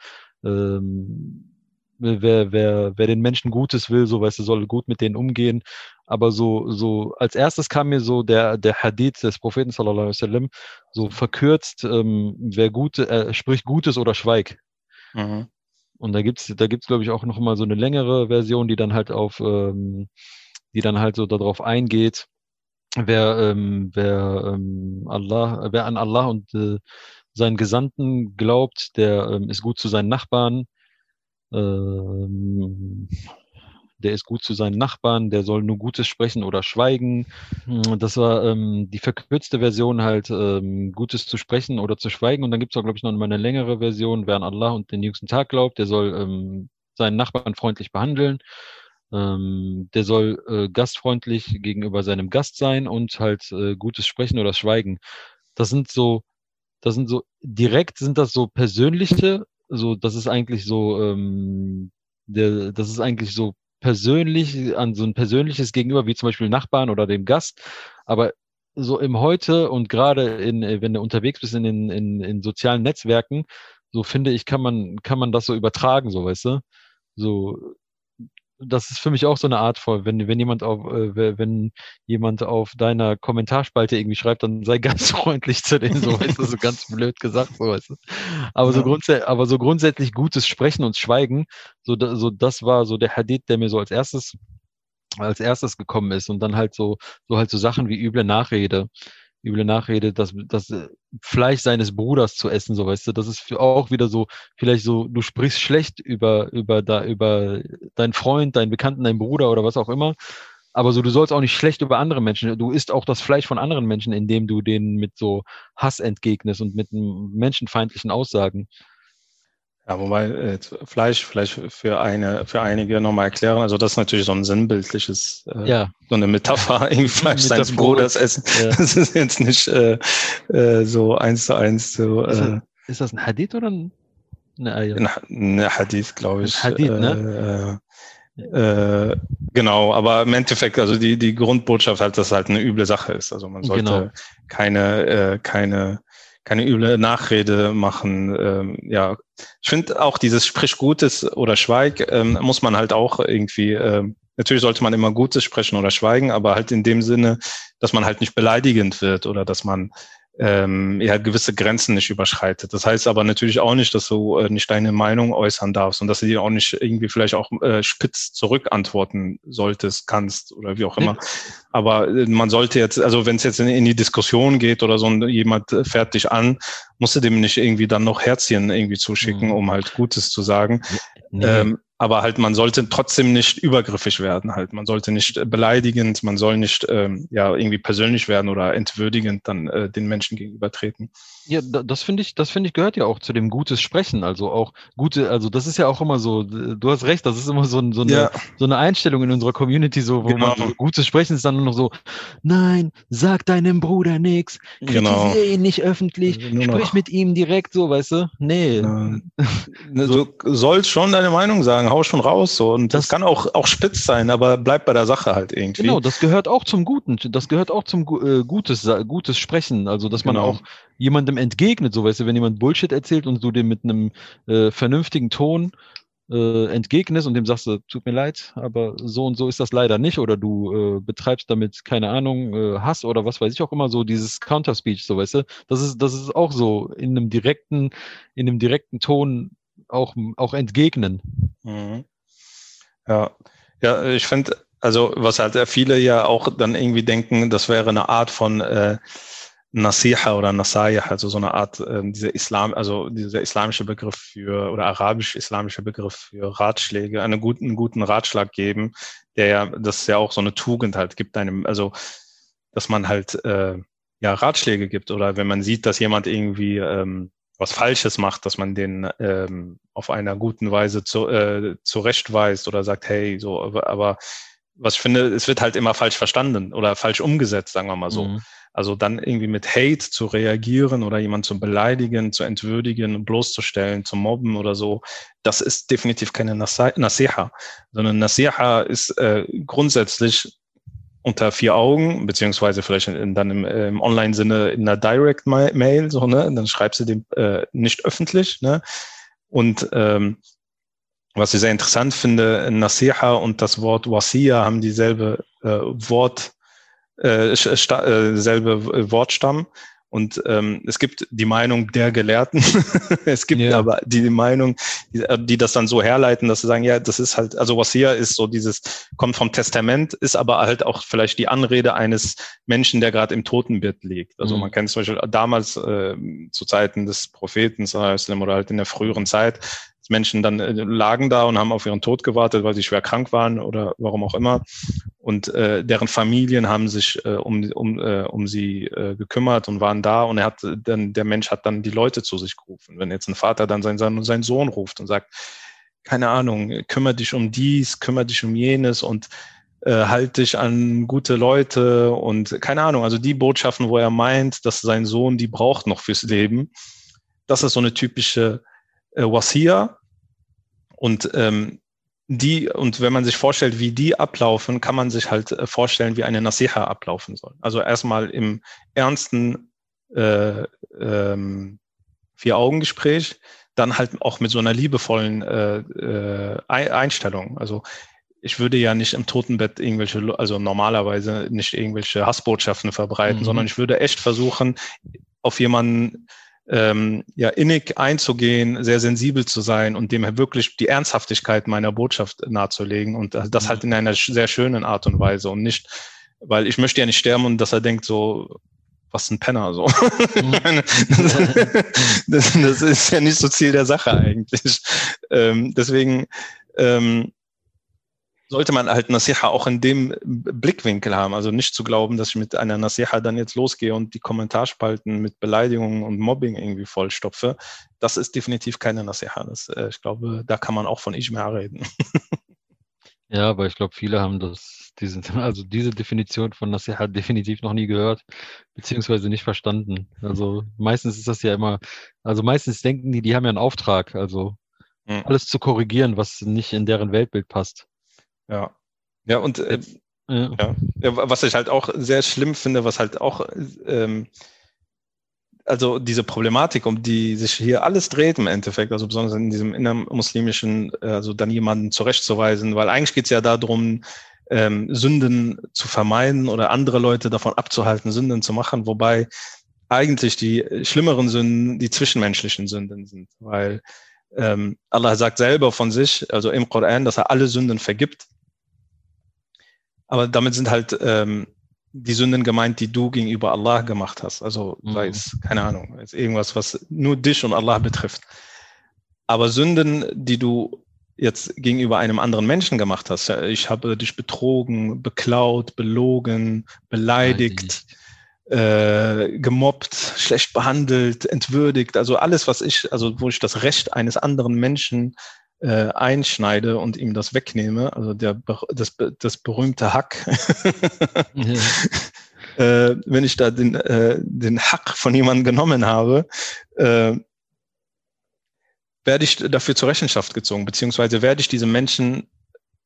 ähm, wer, wer, wer den Menschen Gutes will, so weißt du, soll gut mit denen umgehen. Aber so, so als erstes kam mir so der, der Hadith des Propheten sallallahu alaihi wasallam, so verkürzt, ähm, wer gut, äh, spricht Gutes oder schweig. Mhm. Und da gibt's, da gibt's glaube ich auch noch mal so eine längere Version, die dann halt auf, ähm, die dann halt so darauf eingeht, wer, ähm, wer ähm, Allah, wer an Allah und äh, seinen Gesandten glaubt, der ähm, ist gut zu seinen Nachbarn. Ähm, der ist gut zu seinen Nachbarn, der soll nur Gutes sprechen oder schweigen. Hm, das war ähm, die verkürzte Version halt, ähm, Gutes zu sprechen oder zu schweigen. Und dann gibt es auch, glaube ich, noch eine längere Version, wer an Allah und den jüngsten Tag glaubt, der soll ähm, seinen Nachbarn freundlich behandeln. Ähm, der soll äh, gastfreundlich gegenüber seinem Gast sein und halt äh, gutes Sprechen oder Schweigen. Das sind so, das sind so, direkt sind das so persönliche, so, das ist eigentlich so, ähm, der, das ist eigentlich so persönlich, an so ein persönliches Gegenüber, wie zum Beispiel Nachbarn oder dem Gast. Aber so im Heute und gerade in, wenn du unterwegs bist in, in, in, in sozialen Netzwerken, so finde ich, kann man, kann man das so übertragen, so weißt du. So, das ist für mich auch so eine Art voll, wenn, wenn jemand auf, äh, wenn jemand auf deiner Kommentarspalte irgendwie schreibt, dann sei ganz freundlich zu denen, so weißt du, so ganz blöd gesagt, so weißt du. Aber, ja. so, grundsätzlich, aber so grundsätzlich gutes Sprechen und Schweigen, so, so das war so der Hadith, der mir so als erstes als erstes gekommen ist und dann halt so, so halt so Sachen wie üble Nachrede üble Nachrede, das, das äh, Fleisch seines Bruders zu essen, so weißt du, das ist auch wieder so, vielleicht so, du sprichst schlecht über, über da, über deinen Freund, deinen Bekannten, deinen Bruder oder was auch immer. Aber so, du sollst auch nicht schlecht über andere Menschen. Du isst auch das Fleisch von anderen Menschen, indem du denen mit so Hass entgegnest und mit menschenfeindlichen Aussagen. Ja, wobei äh, Fleisch vielleicht für eine für einige nochmal erklären. Also das ist natürlich so ein sinnbildliches, äh, ja. so eine Metapher, irgendwie Fleisch seines Bruders essen. Ja. Das ist jetzt nicht äh, äh, so eins zu eins so. Ist, das, äh, ist das ein Hadith oder ein, eine Eier? Ein, eine Hadith, glaube ich. Ein Hadith, ne? Äh, äh, genau, aber im Endeffekt, also die, die Grundbotschaft halt, dass es halt eine üble Sache ist. Also man sollte genau. keine, äh, keine keine üble Nachrede machen. Ähm, ja, ich finde auch dieses Sprich Gutes oder Schweig ähm, muss man halt auch irgendwie. Ähm, natürlich sollte man immer Gutes sprechen oder schweigen, aber halt in dem Sinne, dass man halt nicht beleidigend wird oder dass man ähm, ja gewisse Grenzen nicht überschreitet. Das heißt aber natürlich auch nicht, dass du äh, nicht deine Meinung äußern darfst und dass du dir auch nicht irgendwie vielleicht auch äh, spitz zurückantworten solltest, kannst oder wie auch immer. Aber äh, man sollte jetzt, also wenn es jetzt in, in, die Diskussion geht oder so und jemand äh, fährt dich an, musst du dem nicht irgendwie dann noch Herzchen irgendwie zuschicken, mhm. um halt Gutes zu sagen. Nee. Ähm, aber halt man sollte trotzdem nicht übergriffig werden halt man sollte nicht äh, beleidigend man soll nicht ähm, ja irgendwie persönlich werden oder entwürdigend dann äh, den Menschen gegenübertreten ja das finde ich das finde ich gehört ja auch zu dem gutes Sprechen also auch gute also das ist ja auch immer so du hast recht das ist immer so, so eine ja. so eine Einstellung in unserer Community so wo genau. man so, gutes Sprechen ist dann nur noch so nein sag deinem Bruder nichts genau. ihn nicht öffentlich sprich mit ihm direkt so weißt du nee ja. so. du sollst schon deine Meinung sagen hau schon raus. So. Und das, das kann auch, auch spitz sein, aber bleib bei der Sache halt irgendwie. Genau, das gehört auch zum Guten. Das gehört auch zum äh, Gutes, gutes Sprechen. Also, dass man genau. auch jemandem entgegnet, so weißt du, wenn jemand Bullshit erzählt und du dem mit einem äh, vernünftigen Ton äh, entgegnest und dem sagst du, tut mir leid, aber so und so ist das leider nicht oder du äh, betreibst damit, keine Ahnung, äh, Hass oder was weiß ich auch immer so, dieses Counterspeech, so weißt du, das ist, das ist auch so in einem direkten, in einem direkten Ton auch, auch entgegnen. Mhm. Ja, ja, ich finde, also was halt viele ja auch dann irgendwie denken, das wäre eine Art von äh, Nasiha oder Nasayah, also so eine Art, äh, dieser Islam, also dieser islamische Begriff für oder arabisch-islamische Begriff für Ratschläge, einen guten, guten Ratschlag geben, der ja, das ist ja auch so eine Tugend halt gibt einem, also dass man halt äh, ja Ratschläge gibt oder wenn man sieht, dass jemand irgendwie ähm, was Falsches macht, dass man den ähm, auf einer guten Weise zu, äh, zurechtweist oder sagt, hey, so, aber, aber was ich finde, es wird halt immer falsch verstanden oder falsch umgesetzt, sagen wir mal so. Mhm. Also dann irgendwie mit Hate zu reagieren oder jemanden zu beleidigen, zu entwürdigen, bloßzustellen, zu mobben oder so, das ist definitiv keine Nasiha, sondern Nasiha ist äh, grundsätzlich unter vier Augen, beziehungsweise vielleicht in, dann im, äh, im Online-Sinne in einer Direct-Mail, so, ne? Dann schreibst du dem äh, nicht öffentlich, ne? Und ähm, was ich sehr interessant finde, Nasiha und das Wort Wasiya haben dieselbe äh, Wort, äh, äh, selbe Wortstamm. Und ähm, es gibt die Meinung der Gelehrten, es gibt ja. aber die Meinung, die, die, das dann so herleiten, dass sie sagen, ja, das ist halt, also was hier ist so dieses, kommt vom Testament, ist aber halt auch vielleicht die Anrede eines Menschen, der gerade im Totenbett liegt. Also mhm. man kennt zum Beispiel damals äh, zu Zeiten des Propheten oder halt in der früheren Zeit, Menschen dann äh, lagen da und haben auf ihren Tod gewartet, weil sie schwer krank waren oder warum auch immer. Und äh, deren Familien haben sich äh, um, um, äh, um sie äh, gekümmert und waren da. Und er hat dann, der Mensch hat dann die Leute zu sich gerufen. Wenn jetzt ein Vater dann seinen, seinen Sohn ruft und sagt, keine Ahnung, kümmere dich um dies, kümmere dich um jenes und äh, halt dich an gute Leute und keine Ahnung, also die Botschaften, wo er meint, dass sein Sohn die braucht noch fürs Leben. Das ist so eine typische äh, Wasiya. Und ähm, die, und wenn man sich vorstellt, wie die ablaufen, kann man sich halt äh, vorstellen, wie eine Nasiha ablaufen soll. Also erstmal im ernsten äh, ähm, Vier-Augen-Gespräch, dann halt auch mit so einer liebevollen äh, äh, Einstellung. Also ich würde ja nicht im Totenbett irgendwelche, also normalerweise nicht irgendwelche Hassbotschaften verbreiten, mhm. sondern ich würde echt versuchen, auf jemanden ähm, ja, innig einzugehen, sehr sensibel zu sein und dem wirklich die Ernsthaftigkeit meiner Botschaft nahezulegen und das halt in einer sehr schönen Art und Weise und nicht, weil ich möchte ja nicht sterben und dass er denkt so, was ein Penner so. Mhm. das, das, ist ja nicht so Ziel der Sache eigentlich. Ähm, deswegen ähm, sollte man halt Nasiha auch in dem Blickwinkel haben. Also nicht zu glauben, dass ich mit einer Nasiha dann jetzt losgehe und die Kommentarspalten mit Beleidigungen und Mobbing irgendwie vollstopfe. Das ist definitiv keine Nasiha. Das, äh, ich glaube, da kann man auch von Ijma reden. Ja, aber ich glaube, viele haben das, diesen, also diese Definition von Nasiha definitiv noch nie gehört, beziehungsweise nicht verstanden. Also meistens ist das ja immer, also meistens denken die, die haben ja einen Auftrag, also hm. alles zu korrigieren, was nicht in deren Weltbild passt. Ja. Ja, und äh, ja. ja. was ich halt auch sehr schlimm finde, was halt auch, ähm, also diese Problematik, um die sich hier alles dreht im Endeffekt, also besonders in diesem innermuslimischen, also dann jemanden zurechtzuweisen, weil eigentlich geht es ja darum, ähm, Sünden zu vermeiden oder andere Leute davon abzuhalten, Sünden zu machen, wobei eigentlich die schlimmeren Sünden die zwischenmenschlichen Sünden sind, weil ähm, Allah sagt selber von sich, also im Koran, dass er alle Sünden vergibt aber damit sind halt ähm, die Sünden gemeint, die du gegenüber Allah gemacht hast. Also mhm. sei es, keine Ahnung, ist irgendwas, was nur dich und Allah betrifft. Aber Sünden, die du jetzt gegenüber einem anderen Menschen gemacht hast, ich habe dich betrogen, beklaut, belogen, beleidigt, äh, gemobbt, schlecht behandelt, entwürdigt, also alles, was ich, also wo ich das Recht eines anderen Menschen äh, einschneide und ihm das wegnehme, also der, das, das berühmte Hack, ja. äh, wenn ich da den, äh, den Hack von jemandem genommen habe, äh, werde ich dafür zur Rechenschaft gezogen, beziehungsweise werde ich diese Menschen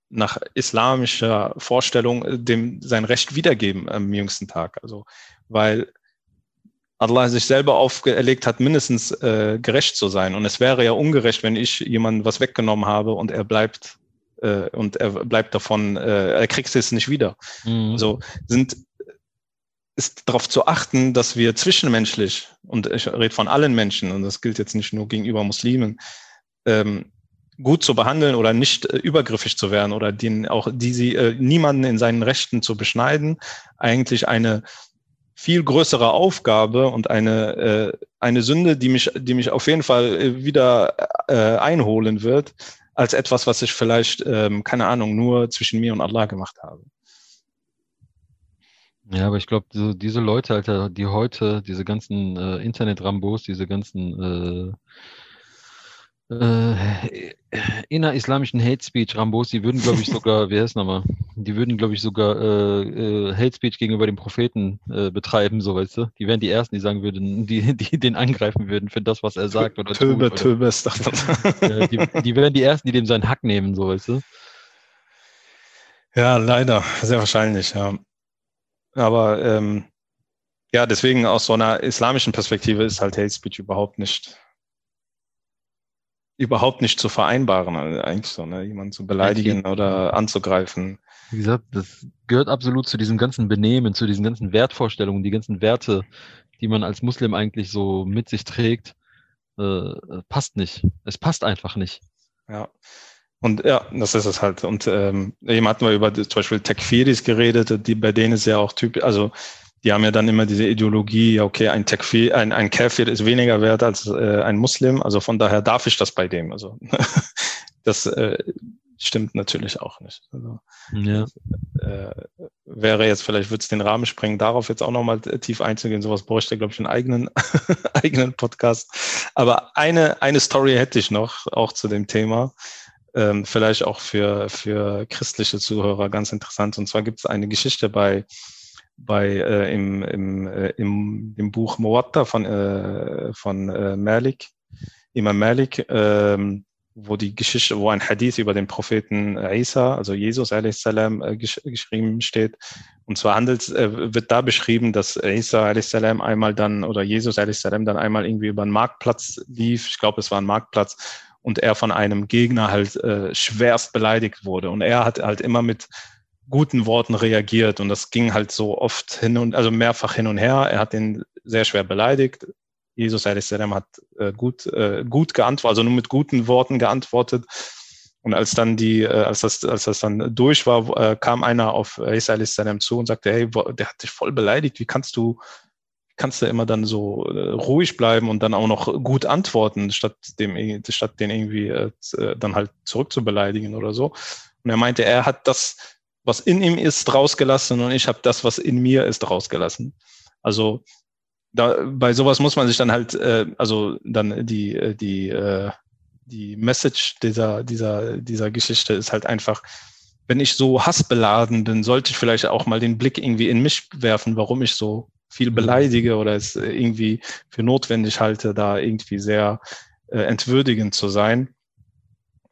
nach islamischer Vorstellung äh, dem sein Recht wiedergeben am jüngsten Tag. Also, weil Allah sich selber auferlegt hat, mindestens äh, gerecht zu sein. Und es wäre ja ungerecht, wenn ich jemandem was weggenommen habe und er bleibt äh, und er bleibt davon, äh, er kriegt es nicht wieder. Mhm. Also sind ist darauf zu achten, dass wir zwischenmenschlich, und ich rede von allen Menschen, und das gilt jetzt nicht nur gegenüber Muslimen, ähm, gut zu behandeln oder nicht äh, übergriffig zu werden oder den auch die sie äh, niemanden in seinen Rechten zu beschneiden, eigentlich eine viel größere Aufgabe und eine äh, eine Sünde, die mich die mich auf jeden Fall äh, wieder äh, einholen wird, als etwas, was ich vielleicht ähm, keine Ahnung nur zwischen mir und Allah gemacht habe. Ja, aber ich glaube, so, diese Leute, Alter, die heute, diese ganzen äh, Internet-Rambos, diese ganzen äh, äh, innerislamischen Hate Speech Rambos, die würden, glaube ich, sogar, wie heißt nochmal, die würden, glaube ich, sogar äh, äh, Hate Speech gegenüber dem Propheten äh, betreiben, so weißt du. Die wären die ersten, die sagen würden, die, die den angreifen würden für das, was er sagt oder Töbe, tut. Töbe ist das. ja, die, die wären die ersten, die dem seinen Hack nehmen, so weißt du. Ja, leider, sehr wahrscheinlich, ja. Aber ähm, ja, deswegen aus so einer islamischen Perspektive ist halt Hate Speech überhaupt nicht überhaupt nicht zu vereinbaren, also eigentlich so, ne? jemanden zu beleidigen oder anzugreifen. Wie gesagt, das gehört absolut zu diesem ganzen Benehmen, zu diesen ganzen Wertvorstellungen, die ganzen Werte, die man als Muslim eigentlich so mit sich trägt, äh, passt nicht. Es passt einfach nicht. Ja. Und ja, das ist es halt. Und ähm, eben hatten wir über zum Beispiel Tekfiris geredet, die bei denen ist ja auch typisch, also die haben ja dann immer diese Ideologie, okay, ein Tekfir, ein, ein Kafir ist weniger wert als äh, ein Muslim, also von daher darf ich das bei dem. Also das äh, stimmt natürlich auch nicht. Also, ja. äh, wäre jetzt, vielleicht würde es den Rahmen sprengen, darauf jetzt auch nochmal tief einzugehen. Sowas bräuchte, glaube ich, einen eigenen, eigenen Podcast. Aber eine, eine Story hätte ich noch, auch zu dem Thema ähm, vielleicht auch für, für christliche Zuhörer ganz interessant. Und zwar gibt es eine Geschichte bei, bei äh, im, im, äh, im, im Buch Muwatta von, äh, von äh, Malik, Imam Malik, ähm, wo die Geschichte, wo ein Hadith über den Propheten Isa, also Jesus salam, äh, gesch geschrieben steht. Und zwar handelt, äh, wird da beschrieben, dass Isa salam einmal dann oder Jesus salam dann einmal irgendwie über einen Marktplatz lief. Ich glaube, es war ein Marktplatz und er von einem Gegner halt äh, schwerst beleidigt wurde. Und er hat halt immer mit guten Worten reagiert und das ging halt so oft hin und also mehrfach hin und her. Er hat ihn sehr schwer beleidigt. Jesus salam hat äh, gut äh, gut geantwortet, also nur mit guten Worten geantwortet. Und als dann die, äh, als das, als das dann durch war, äh, kam einer auf Isa salam zu und sagte, hey, der hat dich voll beleidigt. Wie kannst du kannst du immer dann so äh, ruhig bleiben und dann auch noch gut antworten, statt dem, statt den irgendwie äh, äh, dann halt zurück zu beleidigen oder so. Und er meinte, er hat das, was in ihm ist, rausgelassen und ich habe das, was in mir ist, rausgelassen. Also da, bei sowas muss man sich dann halt, äh, also dann die, äh, die, äh, die Message dieser, dieser, dieser Geschichte ist halt einfach, wenn ich so hassbeladen bin, sollte ich vielleicht auch mal den Blick irgendwie in mich werfen, warum ich so viel mhm. beleidige oder es irgendwie für notwendig halte, da irgendwie sehr äh, entwürdigend zu sein.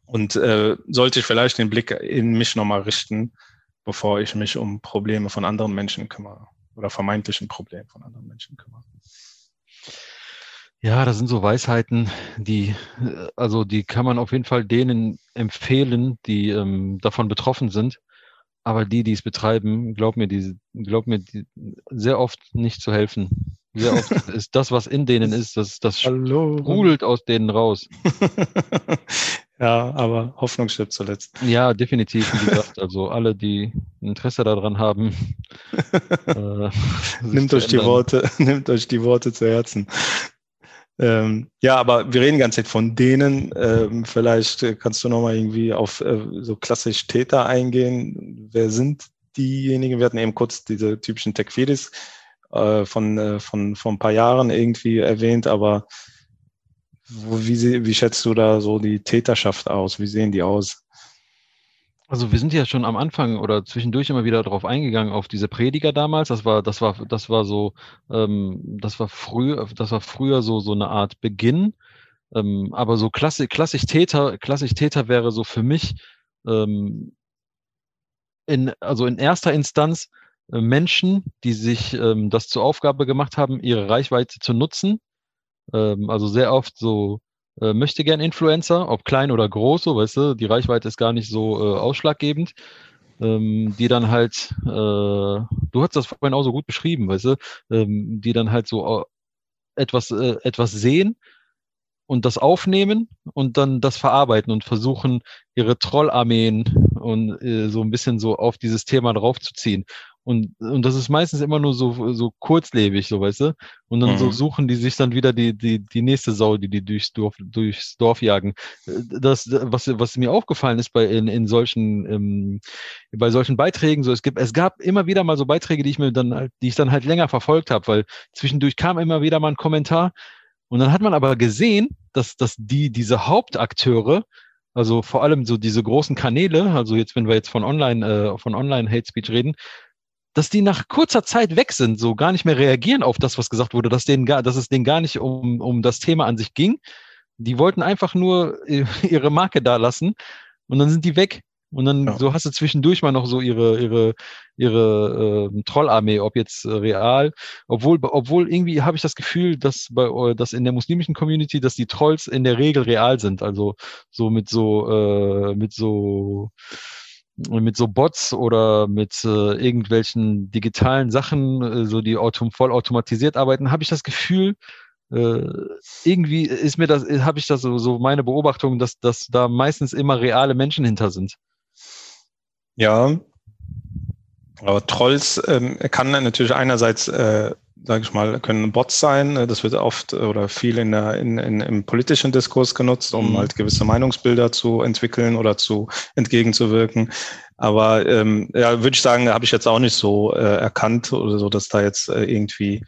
Und äh, sollte ich vielleicht den Blick in mich nochmal richten, bevor ich mich um Probleme von anderen Menschen kümmere oder vermeintlichen Probleme von anderen Menschen kümmere. Ja, das sind so Weisheiten, die, äh, also die kann man auf jeden Fall denen empfehlen, die ähm, davon betroffen sind. Aber die, die es betreiben, glaub mir, die, glaub mir, die, sehr oft nicht zu helfen. Sehr oft ist das, was in denen ist, das, das Hallo. sprudelt aus denen raus. ja, aber Hoffnung stirbt zuletzt. Ja, definitiv, wie gesagt. Also alle, die Interesse daran haben. äh, nimmt euch die Worte, nimmt euch die Worte zu Herzen. Ähm, ja, aber wir reden die ganze Zeit von denen. Ähm, vielleicht kannst du nochmal irgendwie auf äh, so klassisch Täter eingehen. Wer sind diejenigen? Wir hatten eben kurz diese typischen Tekfiris äh, von, äh, von, von ein paar Jahren irgendwie erwähnt, aber wie, wie schätzt du da so die Täterschaft aus? Wie sehen die aus? Also wir sind ja schon am Anfang oder zwischendurch immer wieder darauf eingegangen auf diese Prediger damals. Das war, das war, das war so, ähm, das war früher, das war früher so so eine Art Beginn. Ähm, aber so klassisch, klassisch Täter, klassisch Täter wäre so für mich ähm, in, also in erster Instanz äh, Menschen, die sich ähm, das zur Aufgabe gemacht haben, ihre Reichweite zu nutzen. Ähm, also sehr oft so äh, möchte gern Influencer, ob klein oder groß, so weißt du, die Reichweite ist gar nicht so äh, ausschlaggebend. Ähm, die dann halt, äh, du hast das vorhin auch so gut beschrieben, weißt du, ähm, die dann halt so äh, etwas, äh, etwas sehen und das aufnehmen und dann das verarbeiten und versuchen, ihre Trollarmeen und äh, so ein bisschen so auf dieses Thema draufzuziehen. Und, und das ist meistens immer nur so, so kurzlebig, so weißt du. Und dann mhm. so suchen die sich dann wieder die, die, die nächste Sau, die die durchs Dorf, durchs Dorf jagen. Das, was, was mir aufgefallen ist bei, in, in solchen, ähm, bei solchen Beiträgen, so es gibt, es gab immer wieder mal so Beiträge, die ich mir dann halt, die ich dann halt länger verfolgt habe, weil zwischendurch kam immer wieder mal ein Kommentar. Und dann hat man aber gesehen, dass, dass die, diese Hauptakteure, also vor allem so diese großen Kanäle, also jetzt, wenn wir jetzt von Online, äh, von Online Hate Speech reden, dass die nach kurzer Zeit weg sind, so gar nicht mehr reagieren auf das, was gesagt wurde, dass, denen gar, dass es denen gar nicht um, um das Thema an sich ging. Die wollten einfach nur ihre Marke da lassen und dann sind die weg. Und dann ja. so hast du zwischendurch mal noch so ihre ihre ihre äh, Trollarmee, ob jetzt äh, real, obwohl obwohl irgendwie habe ich das Gefühl, dass bei äh, dass in der muslimischen Community, dass die Trolls in der Regel real sind, also so mit so äh, mit so mit so Bots oder mit äh, irgendwelchen digitalen Sachen, äh, so die autom voll automatisiert arbeiten, habe ich das Gefühl, äh, irgendwie ist mir das, habe ich das so, so meine Beobachtung, dass, dass da meistens immer reale Menschen hinter sind. Ja, aber Trolls ähm, kann natürlich einerseits äh, sage ich mal, können Bots sein. Ne? Das wird oft oder viel in der, in, in, im politischen Diskurs genutzt, um mhm. halt gewisse Meinungsbilder zu entwickeln oder zu entgegenzuwirken. Aber ähm, ja, würde ich sagen, habe ich jetzt auch nicht so äh, erkannt oder so, dass da jetzt äh, irgendwie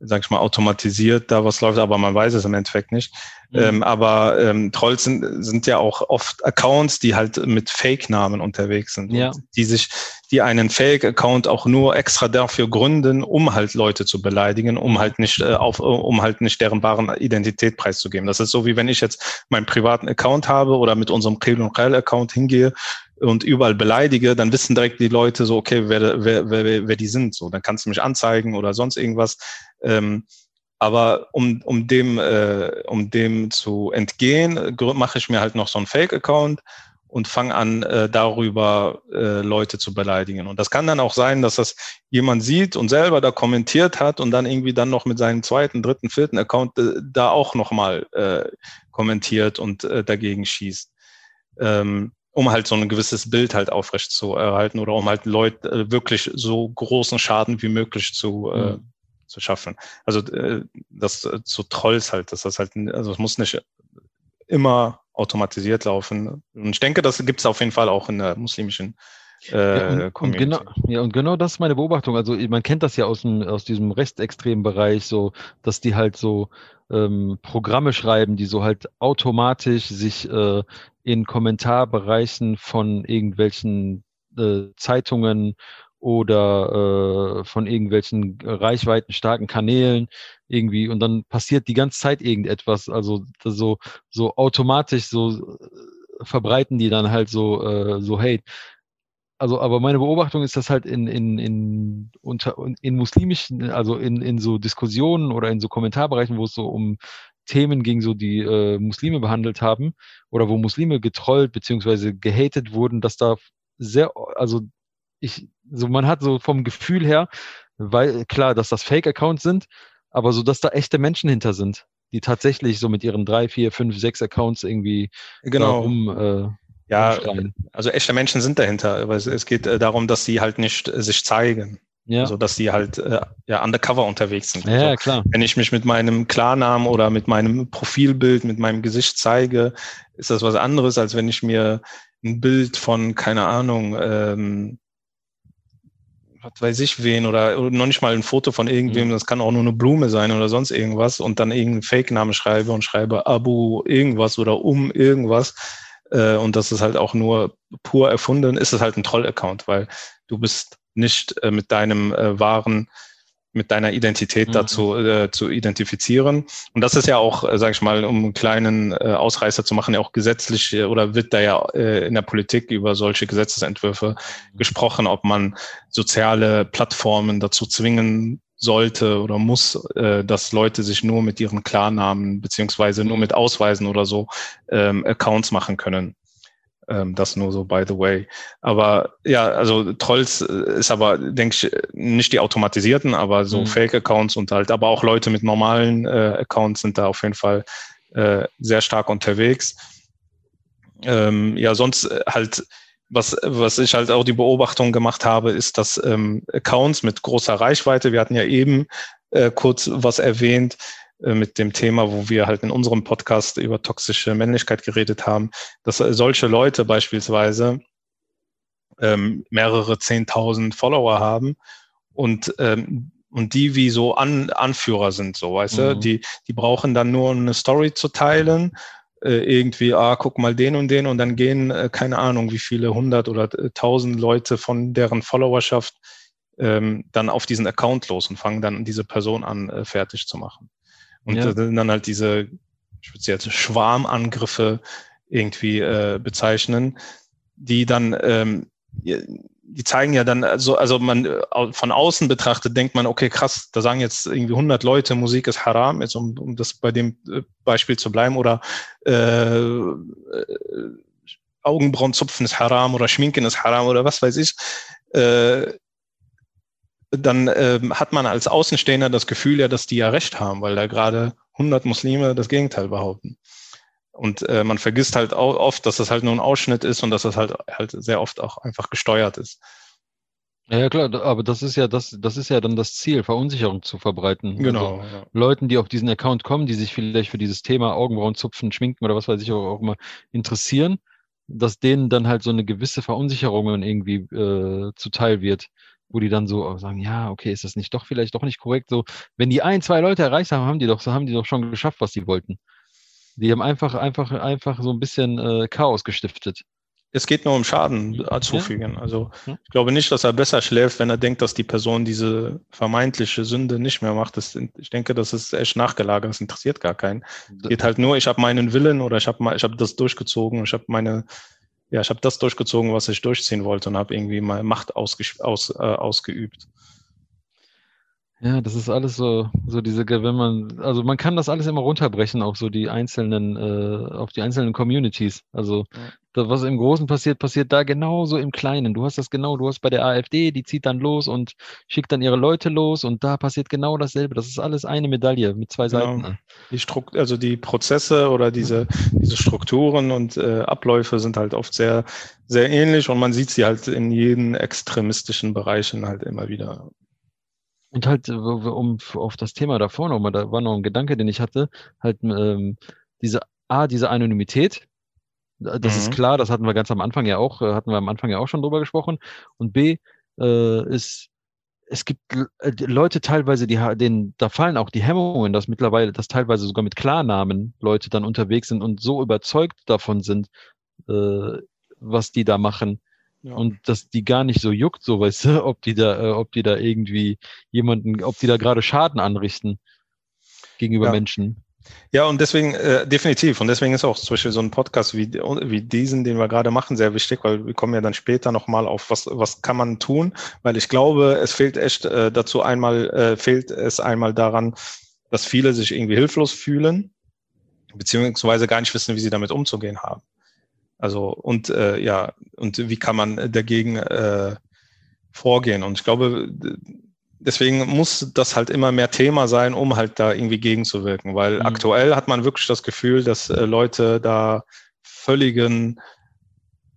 sag ich mal, automatisiert da was läuft, aber man weiß es im Endeffekt nicht. Mhm. Ähm, aber ähm, Trolls sind, sind ja auch oft Accounts, die halt mit Fake-Namen unterwegs sind. Ja. Die sich, die einen Fake-Account auch nur extra dafür gründen, um halt Leute zu beleidigen, um halt nicht äh, auf, um halt nicht deren wahren Identität preiszugeben. Das ist so wie wenn ich jetzt meinen privaten Account habe oder mit unserem Krel und Account hingehe und überall beleidige, dann wissen direkt die Leute so, okay, wer, wer, wer, wer die sind. So, dann kannst du mich anzeigen oder sonst irgendwas. Ähm, aber um, um, dem, äh, um dem zu entgehen, mache ich mir halt noch so einen Fake-Account und fange an, äh, darüber äh, Leute zu beleidigen. Und das kann dann auch sein, dass das jemand sieht und selber da kommentiert hat und dann irgendwie dann noch mit seinem zweiten, dritten, vierten Account äh, da auch nochmal äh, kommentiert und äh, dagegen schießt. Ähm, um halt so ein gewisses Bild halt aufrecht zu erhalten oder um halt Leute äh, wirklich so großen Schaden wie möglich zu, äh, mhm. zu schaffen. Also äh, das äh, zu Trolls halt, dass das halt, also es muss nicht immer automatisiert laufen. Und ich denke, das gibt es auf jeden Fall auch in der muslimischen äh, ja, und, und, genau, ja, und genau das ist meine Beobachtung. Also man kennt das ja aus, dem, aus diesem rechtsextremen Bereich, so, dass die halt so ähm, Programme schreiben, die so halt automatisch sich äh, in Kommentarbereichen von irgendwelchen äh, Zeitungen oder äh, von irgendwelchen reichweitenstarken Kanälen irgendwie und dann passiert die ganze Zeit irgendetwas, also so so automatisch so äh, verbreiten die dann halt so äh, so Hate. Also, aber meine Beobachtung ist, dass halt in, in, in, unter, in muslimischen, also in, in so Diskussionen oder in so Kommentarbereichen, wo es so um Themen ging, so die äh, Muslime behandelt haben oder wo Muslime getrollt beziehungsweise gehatet wurden, dass da sehr, also ich, so man hat so vom Gefühl her, weil klar, dass das Fake-Accounts sind, aber so, dass da echte Menschen hinter sind, die tatsächlich so mit ihren drei, vier, fünf, sechs Accounts irgendwie genau. rum, äh, ja, also echte Menschen sind dahinter, aber es, es geht äh, darum, dass sie halt nicht äh, sich zeigen. Ja. Also, dass sie halt äh, ja undercover unterwegs sind. Ja, also, klar. Wenn ich mich mit meinem Klarnamen oder mit meinem Profilbild, mit meinem Gesicht zeige, ist das was anderes, als wenn ich mir ein Bild von, keine Ahnung, ähm, was weiß ich wen oder, oder noch nicht mal ein Foto von irgendwem, mhm. das kann auch nur eine Blume sein oder sonst irgendwas und dann irgendeinen Fake-Namen schreibe und schreibe Abu irgendwas oder um irgendwas äh, und das ist halt auch nur pur erfunden, ist es halt ein Troll-Account, weil du bist nicht äh, mit deinem äh, wahren mit deiner Identität mhm. dazu äh, zu identifizieren. Und das ist ja auch, äh, sage ich mal, um einen kleinen äh, Ausreißer zu machen, ja auch gesetzlich äh, oder wird da ja äh, in der Politik über solche Gesetzesentwürfe mhm. gesprochen, ob man soziale Plattformen dazu zwingen sollte oder muss, äh, dass Leute sich nur mit ihren Klarnamen beziehungsweise nur mit Ausweisen oder so ähm, Accounts machen können. Ähm, das nur so by the way. Aber ja, also Trolls äh, ist aber, denke ich, nicht die automatisierten, aber so mhm. Fake-Accounts und halt, aber auch Leute mit normalen äh, Accounts sind da auf jeden Fall äh, sehr stark unterwegs. Ähm, ja, sonst äh, halt, was, was ich halt auch die Beobachtung gemacht habe, ist, dass ähm, Accounts mit großer Reichweite, wir hatten ja eben äh, kurz was erwähnt, äh, mit dem Thema, wo wir halt in unserem Podcast über toxische Männlichkeit geredet haben, dass solche Leute beispielsweise ähm, mehrere zehntausend Follower haben und ähm, und die wie so An Anführer sind, so weißt mhm. du, die die brauchen dann nur eine Story zu teilen, äh, irgendwie, ah, guck mal den und den und dann gehen äh, keine Ahnung, wie viele hundert oder äh, tausend Leute von deren Followerschaft ähm, dann auf diesen Account los und fangen dann diese Person an äh, fertig zu machen. Und ja. dann halt diese, ich würde sie jetzt Schwarmangriffe irgendwie äh, bezeichnen, die dann, ähm, die zeigen ja dann, also, also man von außen betrachtet, denkt man, okay, krass, da sagen jetzt irgendwie 100 Leute, Musik ist haram, jetzt um, um das bei dem äh, Beispiel zu bleiben, oder äh, äh, Augenbrauenzupfen ist haram oder Schminken ist haram oder was weiß ich. Äh, dann ähm, hat man als Außenstehender das Gefühl ja, dass die ja recht haben, weil da gerade 100 Muslime das Gegenteil behaupten. Und äh, man vergisst halt auch oft, dass das halt nur ein Ausschnitt ist und dass das halt halt sehr oft auch einfach gesteuert ist. Ja, klar, aber das ist ja das, das ist ja dann das Ziel, Verunsicherung zu verbreiten. Genau. Also ja. Leuten, die auf diesen Account kommen, die sich vielleicht für dieses Thema Augenbrauen zupfen, schminken oder was weiß ich auch, auch immer interessieren, dass denen dann halt so eine gewisse Verunsicherung irgendwie äh, zuteil wird wo die dann so sagen, ja, okay, ist das nicht doch vielleicht doch nicht korrekt? So, wenn die ein, zwei Leute erreicht haben, haben die doch, so haben die doch schon geschafft, was sie wollten. Die haben einfach, einfach, einfach so ein bisschen äh, Chaos gestiftet. Es geht nur um Schaden zufügen. Ja. Also ich glaube nicht, dass er besser schläft, wenn er denkt, dass die Person diese vermeintliche Sünde nicht mehr macht. Das, ich denke, das ist echt nachgelagert. Das interessiert gar keinen. Es geht halt nur, ich habe meinen Willen oder ich habe ich hab das durchgezogen, ich habe meine ja, ich habe das durchgezogen, was ich durchziehen wollte und habe irgendwie mal Macht aus, aus, äh, ausgeübt. Ja, das ist alles so, so diese, wenn man, also man kann das alles immer runterbrechen auf so die einzelnen, äh, auf die einzelnen Communities. Also ja. Das, was im Großen passiert, passiert da genauso im Kleinen. Du hast das genau, du hast bei der AfD, die zieht dann los und schickt dann ihre Leute los und da passiert genau dasselbe. Das ist alles eine Medaille mit zwei genau. Seiten. Die Strukt also die Prozesse oder diese, diese Strukturen und äh, Abläufe sind halt oft sehr, sehr ähnlich und man sieht sie halt in jeden extremistischen Bereichen halt immer wieder. Und halt, um auf das Thema davor nochmal, da war noch ein Gedanke, den ich hatte, halt ähm, diese A, diese Anonymität, das mhm. ist klar, das hatten wir ganz am Anfang ja auch, äh, hatten wir am Anfang ja auch schon drüber gesprochen. Und B, äh, ist, es gibt äh, Leute teilweise, die denen, da fallen auch die Hemmungen, dass mittlerweile, dass teilweise sogar mit Klarnamen Leute dann unterwegs sind und so überzeugt davon sind, äh, was die da machen, ja. Und dass die gar nicht so juckt, so weißt du, ob die da, äh, ob die da irgendwie jemanden, ob die da gerade Schaden anrichten gegenüber ja. Menschen. Ja, und deswegen, äh, definitiv. Und deswegen ist auch zum Beispiel so ein Podcast wie, wie diesen, den wir gerade machen, sehr wichtig, weil wir kommen ja dann später nochmal auf, was, was kann man tun, weil ich glaube, es fehlt echt äh, dazu einmal, äh, fehlt es einmal daran, dass viele sich irgendwie hilflos fühlen, beziehungsweise gar nicht wissen, wie sie damit umzugehen haben. Also und äh, ja, und wie kann man dagegen äh, vorgehen? Und ich glaube, deswegen muss das halt immer mehr Thema sein, um halt da irgendwie gegenzuwirken, weil mhm. aktuell hat man wirklich das Gefühl, dass äh, Leute da völligen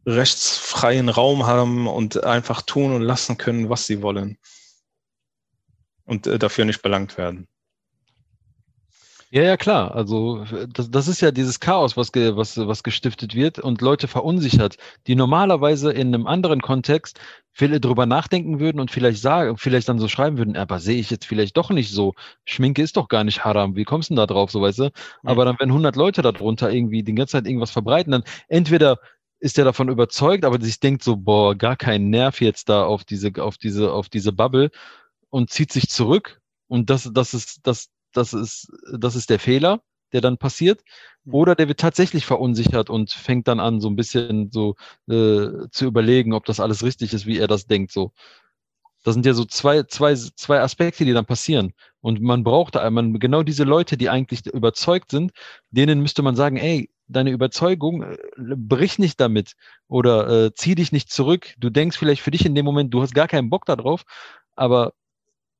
rechtsfreien Raum haben und einfach tun und lassen können, was sie wollen und äh, dafür nicht belangt werden. Ja, ja, klar. Also das, das ist ja dieses Chaos, was, ge, was, was gestiftet wird und Leute verunsichert, die normalerweise in einem anderen Kontext viele drüber nachdenken würden und vielleicht sagen, vielleicht dann so schreiben würden, aber sehe ich jetzt vielleicht doch nicht so. Schminke ist doch gar nicht haram. Wie kommst du denn da drauf, so weißt du? Aber dann, wenn 100 Leute darunter irgendwie die ganze Zeit irgendwas verbreiten, dann entweder ist er davon überzeugt, aber sich denkt so, boah, gar kein Nerv jetzt da auf diese, auf diese, auf diese Bubble und zieht sich zurück Und das, das ist, das, das ist, das ist der Fehler, der dann passiert. Mhm. Oder der wird tatsächlich verunsichert und fängt dann an, so ein bisschen so äh, zu überlegen, ob das alles richtig ist, wie er das denkt. So. Das sind ja so zwei, zwei, zwei Aspekte, die dann passieren. Und man braucht man, genau diese Leute, die eigentlich überzeugt sind, denen müsste man sagen, ey, deine Überzeugung, äh, brich nicht damit oder äh, zieh dich nicht zurück. Du denkst vielleicht für dich in dem Moment, du hast gar keinen Bock darauf, aber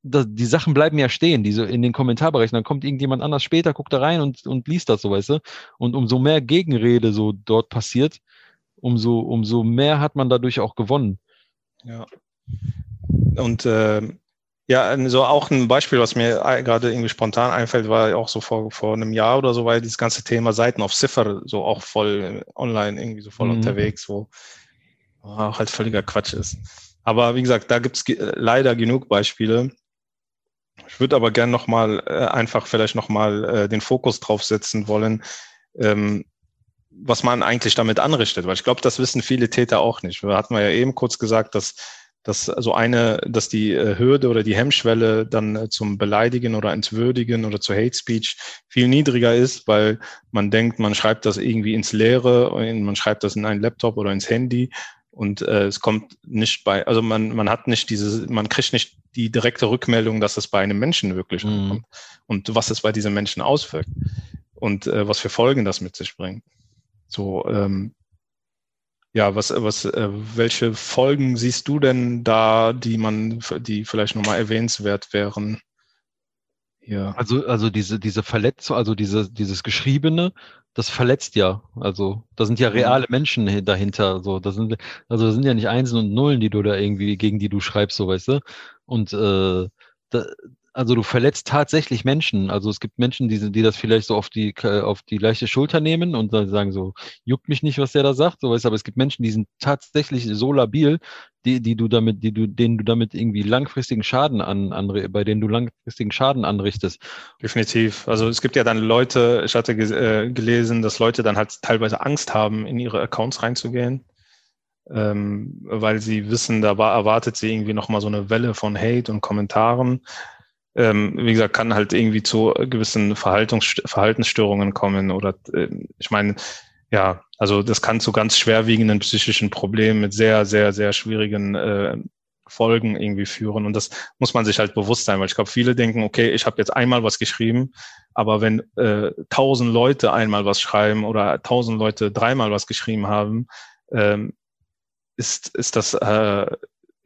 das, die Sachen bleiben ja stehen, diese in den Kommentarbereichen. Dann kommt irgendjemand anders später, guckt da rein und, und liest das so, weißt du? Und umso mehr Gegenrede so dort passiert, umso, umso mehr hat man dadurch auch gewonnen. Ja. Und äh, ja, so auch ein Beispiel, was mir gerade irgendwie spontan einfällt, war auch so vor, vor einem Jahr oder so, war dieses ganze Thema Seiten auf Ziffer so auch voll online irgendwie so voll mhm. unterwegs, wo auch halt völliger Quatsch ist. Aber wie gesagt, da gibt's leider genug Beispiele. Ich würde aber gern nochmal äh, einfach vielleicht nochmal äh, den Fokus drauf setzen wollen, ähm, was man eigentlich damit anrichtet, weil ich glaube, das wissen viele Täter auch nicht. Wir hatten ja eben kurz gesagt, dass dass also eine, dass die äh, Hürde oder die Hemmschwelle dann äh, zum Beleidigen oder Entwürdigen oder zu Hate Speech viel niedriger ist, weil man denkt, man schreibt das irgendwie ins Leere, man schreibt das in einen Laptop oder ins Handy und äh, es kommt nicht bei, also man, man hat nicht diese, man kriegt nicht die direkte Rückmeldung, dass es bei einem Menschen wirklich mhm. ankommt und was es bei diesem Menschen auswirkt und äh, was für Folgen das mit sich bringt. So, ähm, ja, was, was, äh, welche Folgen siehst du denn da, die man, die vielleicht nochmal erwähnenswert wären? Ja. Also, also diese, diese Verletzung, also diese, dieses Geschriebene, das verletzt ja. Also, da sind ja mhm. reale Menschen dahinter. So, das sind, also das sind ja nicht Einsen und Nullen, die du da irgendwie, gegen die du schreibst, so weißt du. Und äh, da, also du verletzt tatsächlich Menschen. Also es gibt Menschen, die, die das vielleicht so auf die, auf die leichte Schulter nehmen und dann sagen so, juckt mich nicht, was der da sagt, so weißt aber es gibt Menschen, die sind tatsächlich so labil, die, die du damit, die du, denen du damit irgendwie langfristigen Schaden an, an, bei denen du langfristigen Schaden anrichtest. Definitiv. Also es gibt ja dann Leute, ich hatte äh, gelesen, dass Leute dann halt teilweise Angst haben, in ihre Accounts reinzugehen. Ähm, weil sie wissen, da war, erwartet sie irgendwie nochmal so eine Welle von Hate und Kommentaren ähm, wie gesagt, kann halt irgendwie zu gewissen Verhaltensstörungen kommen oder äh, ich meine, ja, also das kann zu ganz schwerwiegenden psychischen Problemen mit sehr, sehr, sehr schwierigen äh, Folgen irgendwie führen. Und das muss man sich halt bewusst sein, weil ich glaube, viele denken, okay, ich habe jetzt einmal was geschrieben, aber wenn äh, tausend Leute einmal was schreiben oder tausend Leute dreimal was geschrieben haben, ähm, ist, ist das äh,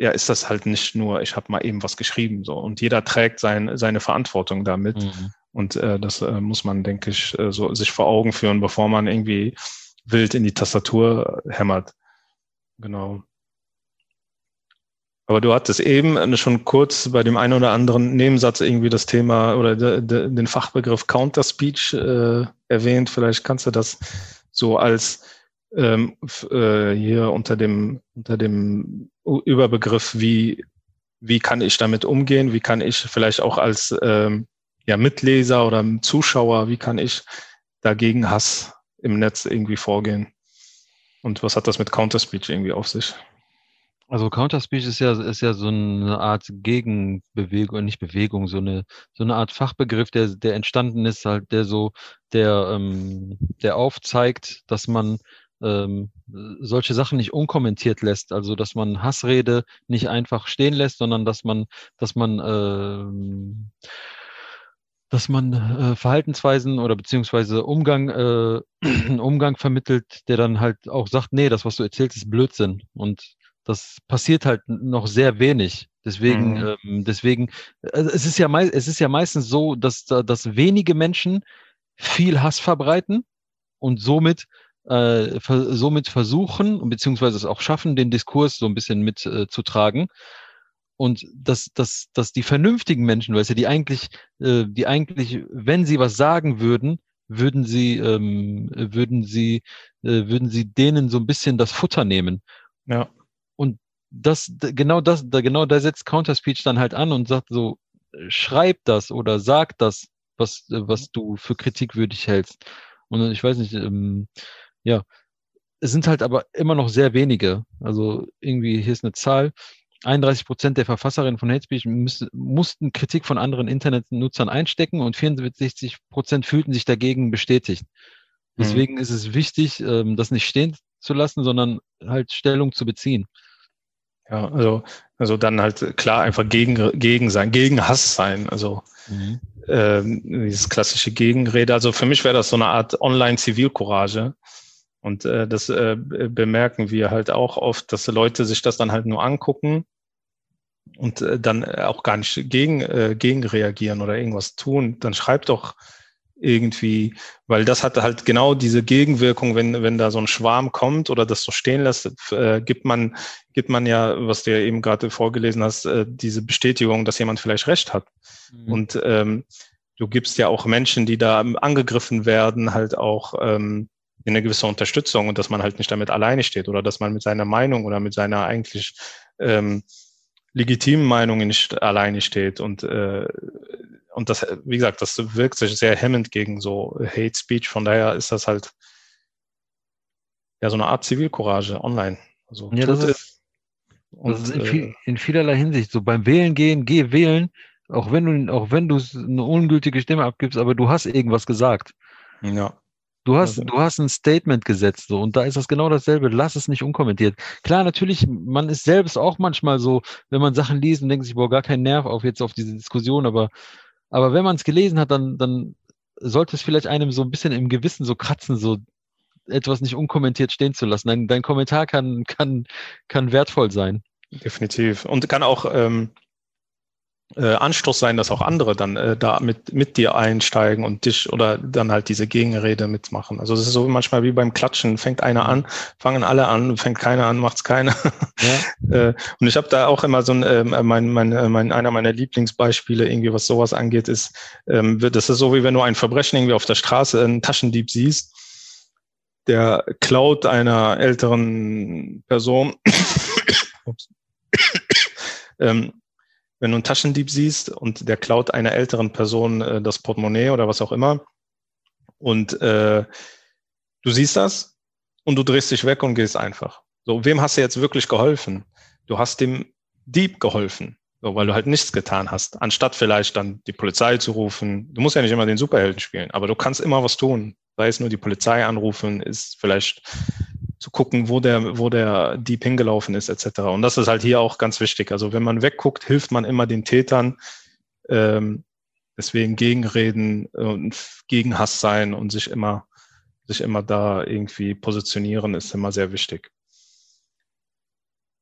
ja, ist das halt nicht nur, ich habe mal eben was geschrieben so und jeder trägt sein, seine Verantwortung damit. Mhm. Und äh, das äh, muss man, denke ich, äh, so sich vor Augen führen, bevor man irgendwie wild in die Tastatur hämmert. Genau. Aber du hattest eben äh, schon kurz bei dem einen oder anderen Nebensatz irgendwie das Thema oder de, de, den Fachbegriff Counter-Speech äh, erwähnt. Vielleicht kannst du das so als ähm, äh, hier unter dem, unter dem Überbegriff, wie, wie kann ich damit umgehen, wie kann ich vielleicht auch als ähm, ja, Mitleser oder Zuschauer, wie kann ich dagegen Hass im Netz irgendwie vorgehen? Und was hat das mit Counterspeech irgendwie auf sich? Also Counterspeech ist ja, ist ja so eine Art Gegenbewegung, nicht Bewegung, so eine, so eine Art Fachbegriff, der, der entstanden ist, halt, der so, der, ähm, der aufzeigt, dass man ähm, solche Sachen nicht unkommentiert lässt, also dass man Hassrede nicht einfach stehen lässt, sondern dass man, dass man äh, dass man äh, Verhaltensweisen oder beziehungsweise Umgang, äh, Umgang vermittelt, der dann halt auch sagt, nee, das, was du erzählst, ist Blödsinn. Und das passiert halt noch sehr wenig. Deswegen, mhm. ähm, deswegen, also es ist ja mei es ist ja meistens so, dass, dass wenige Menschen viel Hass verbreiten und somit äh, ver somit versuchen, beziehungsweise es auch schaffen, den Diskurs so ein bisschen mitzutragen. Äh, und dass, dass, dass die vernünftigen Menschen, weißt du, die eigentlich, äh, die eigentlich, wenn sie was sagen würden, würden sie, ähm, würden sie, äh, würden sie denen so ein bisschen das Futter nehmen. Ja. Und das, genau das, da, genau da setzt Counterspeech dann halt an und sagt so, schreib das oder sag das, was, was du für kritikwürdig hältst. Und ich weiß nicht, ähm, ja, es sind halt aber immer noch sehr wenige. Also irgendwie, hier ist eine Zahl, 31 Prozent der Verfasserinnen von Hate Speech müssen, mussten Kritik von anderen Internetnutzern einstecken und 64 Prozent fühlten sich dagegen bestätigt. Mhm. Deswegen mhm. ist es wichtig, ähm, das nicht stehen zu lassen, sondern halt Stellung zu beziehen. Ja, also, also dann halt klar einfach gegen, gegen sein, gegen Hass sein. Also mhm. ähm, dieses klassische Gegenrede. Also für mich wäre das so eine Art Online-Zivilcourage. Und äh, das äh, bemerken wir halt auch oft, dass Leute sich das dann halt nur angucken und äh, dann auch gar nicht gegen, äh, gegen reagieren oder irgendwas tun. Dann schreibt doch irgendwie, weil das hat halt genau diese Gegenwirkung, wenn, wenn da so ein Schwarm kommt oder das so stehen lässt, äh, gibt man, gibt man ja, was du ja eben gerade vorgelesen hast, äh, diese Bestätigung, dass jemand vielleicht recht hat. Mhm. Und ähm, du gibst ja auch Menschen, die da angegriffen werden, halt auch ähm, eine gewisse Unterstützung und dass man halt nicht damit alleine steht oder dass man mit seiner Meinung oder mit seiner eigentlich ähm, legitimen Meinung nicht alleine steht. Und äh, und das, wie gesagt, das wirkt sich sehr hemmend gegen so Hate Speech. Von daher ist das halt ja so eine Art Zivilcourage online. Also ja, das ist, und, das ist in, viel, äh, in, vielerlei Hinsicht so. Beim Wählen gehen, geh wählen, auch wenn du, auch wenn du eine ungültige Stimme abgibst, aber du hast irgendwas gesagt. Ja. Du hast, also. du hast ein Statement gesetzt, so, und da ist das genau dasselbe. Lass es nicht unkommentiert. Klar, natürlich, man ist selbst auch manchmal so, wenn man Sachen liest und denkt sich, boah, gar keinen Nerv auf jetzt auf diese Diskussion, aber aber wenn man es gelesen hat, dann, dann sollte es vielleicht einem so ein bisschen im Gewissen so kratzen, so etwas nicht unkommentiert stehen zu lassen. Dein, dein Kommentar kann, kann, kann wertvoll sein. Definitiv. Und kann auch ähm, äh, Anstoß sein, dass auch andere dann äh, da mit, mit dir einsteigen und dich oder dann halt diese Gegenrede mitmachen. Also es ist so manchmal wie beim Klatschen, fängt einer an, fangen alle an, fängt keiner an, macht's keiner. Ja. äh, und ich habe da auch immer so ein, äh, mein, mein, äh, mein, einer meiner Lieblingsbeispiele, irgendwie was sowas angeht, ist, ähm, das ist so wie wenn du ein Verbrechen irgendwie auf der Straße, einen Taschendieb siehst, der klaut einer älteren Person. ähm, wenn du einen Taschendieb siehst und der klaut einer älteren Person äh, das Portemonnaie oder was auch immer und äh, du siehst das und du drehst dich weg und gehst einfach. So, wem hast du jetzt wirklich geholfen? Du hast dem Dieb geholfen, so, weil du halt nichts getan hast, anstatt vielleicht dann die Polizei zu rufen. Du musst ja nicht immer den Superhelden spielen, aber du kannst immer was tun. Sei es nur die Polizei anrufen, ist vielleicht zu gucken, wo der, wo der Dieb hingelaufen ist, etc. Und das ist halt hier auch ganz wichtig. Also wenn man wegguckt, hilft man immer den Tätern. Ähm, deswegen gegenreden und gegen Hass sein und sich immer, sich immer da irgendwie positionieren, ist immer sehr wichtig.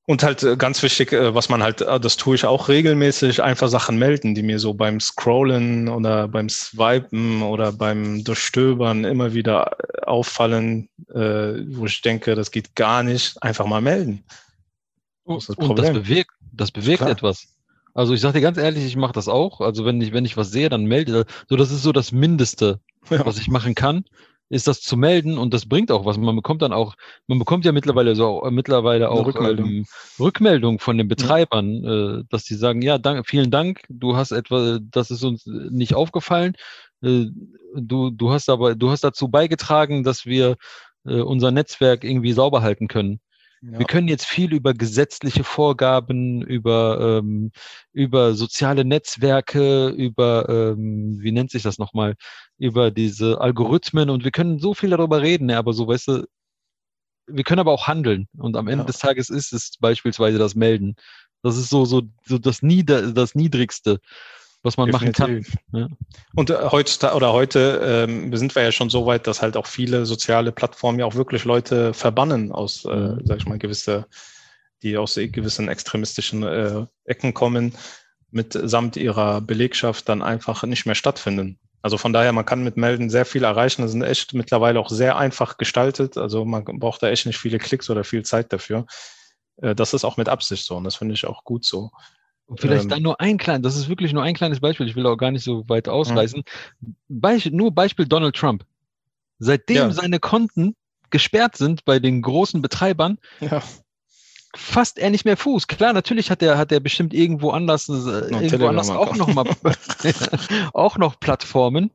Und halt äh, ganz wichtig, äh, was man halt, äh, das tue ich auch regelmäßig, einfach Sachen melden, die mir so beim Scrollen oder beim Swipen oder beim Durchstöbern immer wieder auffallen, wo ich denke, das geht gar nicht, einfach mal melden. Das das Und das bewirkt, das bewirkt etwas. Also ich sage dir ganz ehrlich, ich mache das auch. Also wenn ich, wenn ich was sehe, dann melde. So, das ist so das Mindeste, ja. was ich machen kann ist das zu melden und das bringt auch was. Man bekommt dann auch, man bekommt ja mittlerweile so äh, mittlerweile auch Rückmeldung. Ähm, Rückmeldung von den Betreibern, ja. äh, dass die sagen, ja, dank, vielen Dank, du hast etwas, das ist uns nicht aufgefallen. Äh, du, du hast aber, du hast dazu beigetragen, dass wir äh, unser Netzwerk irgendwie sauber halten können. Ja. Wir können jetzt viel über gesetzliche Vorgaben, über, ähm, über soziale Netzwerke, über, ähm, wie nennt sich das nochmal, über diese Algorithmen und wir können so viel darüber reden, aber so, weißt du, wir können aber auch handeln und am Ende ja. des Tages ist es beispielsweise das Melden. Das ist so, so, so das, Nieder, das Niedrigste was man Definitiv. machen kann. Ja. Und äh, heute oder heute ähm, sind wir ja schon so weit, dass halt auch viele soziale Plattformen ja auch wirklich Leute verbannen aus, äh, mhm. sag ich mal, gewisse, die aus gewissen extremistischen äh, Ecken kommen, mitsamt ihrer Belegschaft dann einfach nicht mehr stattfinden. Also von daher, man kann mit Melden sehr viel erreichen. Das sind echt mittlerweile auch sehr einfach gestaltet. Also man braucht da echt nicht viele Klicks oder viel Zeit dafür. Äh, das ist auch mit Absicht so und das finde ich auch gut so. Und vielleicht ähm, dann nur ein kleines, das ist wirklich nur ein kleines Beispiel, ich will auch gar nicht so weit ausreißen. Beisp nur Beispiel Donald Trump. Seitdem ja. seine Konten gesperrt sind bei den großen Betreibern, ja. fasst er nicht mehr Fuß. Klar, natürlich hat er, hat er bestimmt irgendwo anders, äh, irgendwo anders auch noch mal, auch noch Plattformen.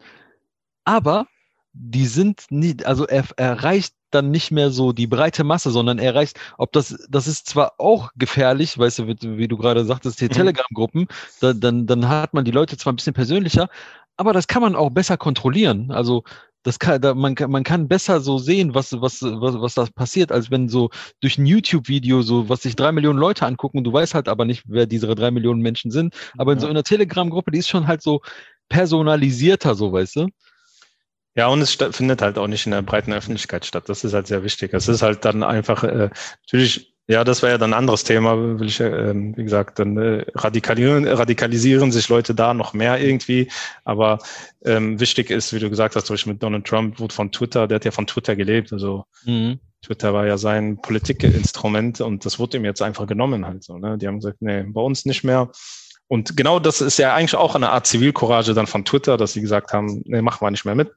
Aber die sind nicht, also er erreicht dann nicht mehr so die breite Masse, sondern er erreicht, ob das, das ist zwar auch gefährlich, weißt du, wie, wie du gerade sagtest, die mhm. Telegram-Gruppen, da, dann, dann hat man die Leute zwar ein bisschen persönlicher, aber das kann man auch besser kontrollieren. Also das kann, da, man, kann, man kann besser so sehen, was, was, was, was da passiert, als wenn so durch ein YouTube-Video so, was sich drei Millionen Leute angucken, du weißt halt aber nicht, wer diese drei Millionen Menschen sind. Aber in so einer Telegram-Gruppe, die ist schon halt so personalisierter, so weißt du. Ja, und es findet halt auch nicht in der breiten Öffentlichkeit statt. Das ist halt sehr wichtig. Es ist halt dann einfach, äh, natürlich, ja, das wäre ja dann ein anderes Thema, will ich, äh, wie gesagt, dann äh, radikalisieren, radikalisieren sich Leute da noch mehr irgendwie. Aber ähm, wichtig ist, wie du gesagt hast, zum Beispiel mit Donald Trump wurde von Twitter, der hat ja von Twitter gelebt. Also mhm. Twitter war ja sein Politikinstrument und das wurde ihm jetzt einfach genommen halt so. Ne? Die haben gesagt, nee, bei uns nicht mehr. Und genau das ist ja eigentlich auch eine Art Zivilcourage dann von Twitter, dass sie gesagt haben, nee, machen wir nicht mehr mit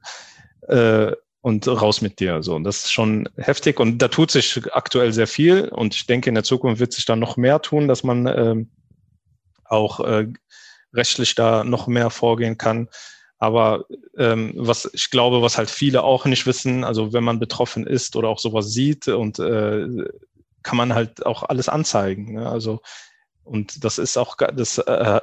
äh, und raus mit dir. So, und das ist schon heftig und da tut sich aktuell sehr viel und ich denke, in der Zukunft wird sich dann noch mehr tun, dass man äh, auch äh, rechtlich da noch mehr vorgehen kann. Aber ähm, was ich glaube, was halt viele auch nicht wissen, also wenn man betroffen ist oder auch sowas sieht und äh, kann man halt auch alles anzeigen. Ne? Also und das ist auch, das äh,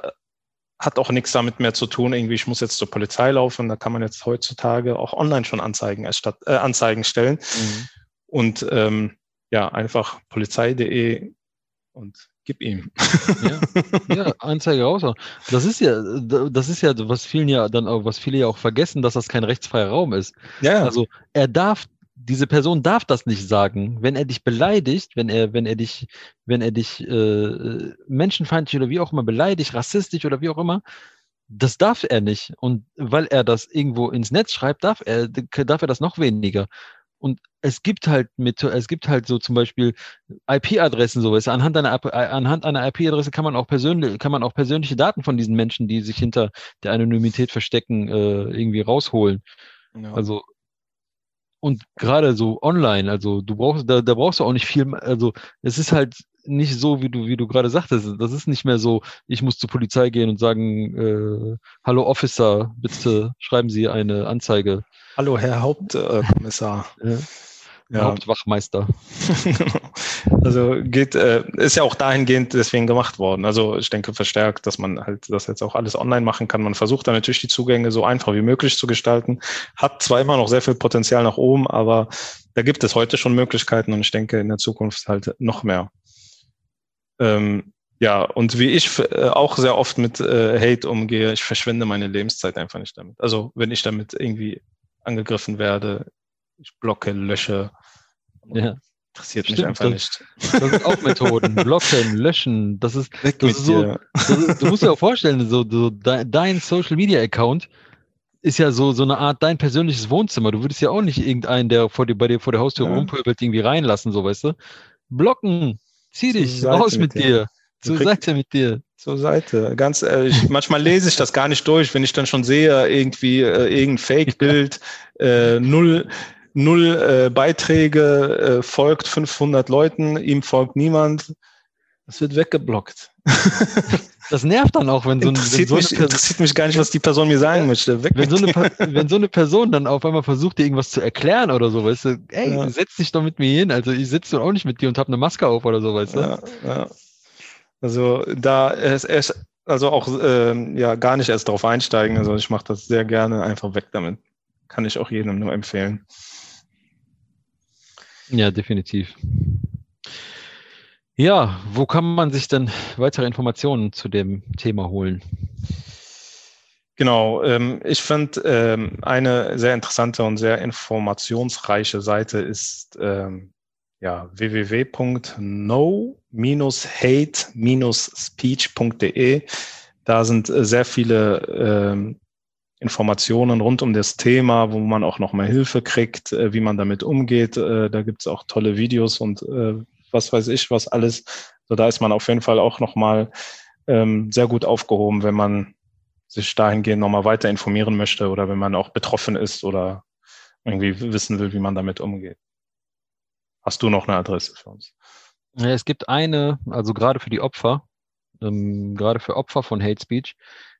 hat auch nichts damit mehr zu tun, irgendwie, ich muss jetzt zur Polizei laufen, da kann man jetzt heutzutage auch online schon Anzeigen, erstatt, äh, Anzeigen stellen. Mhm. Und ähm, ja, einfach polizei.de und gib ihm. Ja, ja, Anzeige raus. Das ist ja, das ist ja, was vielen ja dann auch, was viele ja auch vergessen, dass das kein rechtsfreier Raum ist. Ja. Also er darf diese Person darf das nicht sagen. Wenn er dich beleidigt, wenn er, wenn er dich, wenn er dich äh, menschenfeindlich oder wie auch immer beleidigt, rassistisch oder wie auch immer, das darf er nicht. Und weil er das irgendwo ins Netz schreibt, darf er, darf er das noch weniger. Und es gibt halt mit, es gibt halt so zum Beispiel IP-Adressen, sowas. Anhand einer, anhand einer IP-Adresse kann man auch persönlich, kann man auch persönliche Daten von diesen Menschen, die sich hinter der Anonymität verstecken, äh, irgendwie rausholen. Ja. Also und gerade so online, also du brauchst, da, da brauchst du auch nicht viel, also es ist halt nicht so, wie du, wie du gerade sagtest. Das ist nicht mehr so, ich muss zur Polizei gehen und sagen, äh, hallo Officer, bitte schreiben Sie eine Anzeige. Hallo Herr Hauptkommissar. Äh, ja ja. Hauptwachmeister. also geht, äh, ist ja auch dahingehend deswegen gemacht worden. Also ich denke verstärkt, dass man halt das jetzt auch alles online machen kann. Man versucht dann natürlich die Zugänge so einfach wie möglich zu gestalten. Hat zwar immer noch sehr viel Potenzial nach oben, aber da gibt es heute schon Möglichkeiten und ich denke in der Zukunft halt noch mehr. Ähm, ja, und wie ich äh, auch sehr oft mit äh, Hate umgehe, ich verschwende meine Lebenszeit einfach nicht damit. Also wenn ich damit irgendwie angegriffen werde, ich blocke, lösche. Ja. Interessiert Stimmt, mich einfach das, nicht. Das sind auch Methoden. Blocken, löschen. Das ist, Weg das ist so. Das ist, du musst dir auch vorstellen, so, so dein Social Media Account ist ja so, so eine Art dein persönliches Wohnzimmer. Du würdest ja auch nicht irgendeinen, der vor dir, bei dir vor der Haustür ja. rumpöbelt, irgendwie reinlassen, so weißt du. Blocken, zieh dich, raus mit, mit dir. Zur Seite mit dir. Zur Seite. Ganz ehrlich, manchmal lese ich das gar nicht durch, wenn ich dann schon sehe, irgendwie äh, irgendein Fake-Bild, äh, null, null äh, Beiträge, äh, folgt 500 Leuten, ihm folgt niemand. Das wird weggeblockt. Das nervt dann auch, wenn so, ein, interessiert, wenn so mich, interessiert mich gar nicht, was die Person mir sagen möchte. Weg wenn, so eine, wenn so eine Person dann auf einmal versucht, dir irgendwas zu erklären oder so, weißt du, ey, ja. setz dich doch mit mir hin. Also ich sitze auch nicht mit dir und habe eine Maske auf oder so, weißt du. Ja, ja. Also da ist, ist also auch ähm, ja gar nicht erst drauf einsteigen. Also ich mache das sehr gerne, einfach weg damit. Kann ich auch jedem nur empfehlen. Ja, definitiv. Ja, wo kann man sich denn weitere Informationen zu dem Thema holen? Genau, ähm, ich finde ähm, eine sehr interessante und sehr informationsreiche Seite ist ähm, ja, www.no-hate-speech.de. Da sind äh, sehr viele ähm, Informationen rund um das Thema, wo man auch nochmal Hilfe kriegt, äh, wie man damit umgeht. Äh, da gibt es auch tolle Videos und äh, was weiß ich, was alles. So, da ist man auf jeden Fall auch nochmal ähm, sehr gut aufgehoben, wenn man sich dahingehend nochmal weiter informieren möchte oder wenn man auch betroffen ist oder irgendwie wissen will, wie man damit umgeht. Hast du noch eine Adresse für uns? Ja, es gibt eine, also gerade für die Opfer, ähm, gerade für Opfer von Hate Speech,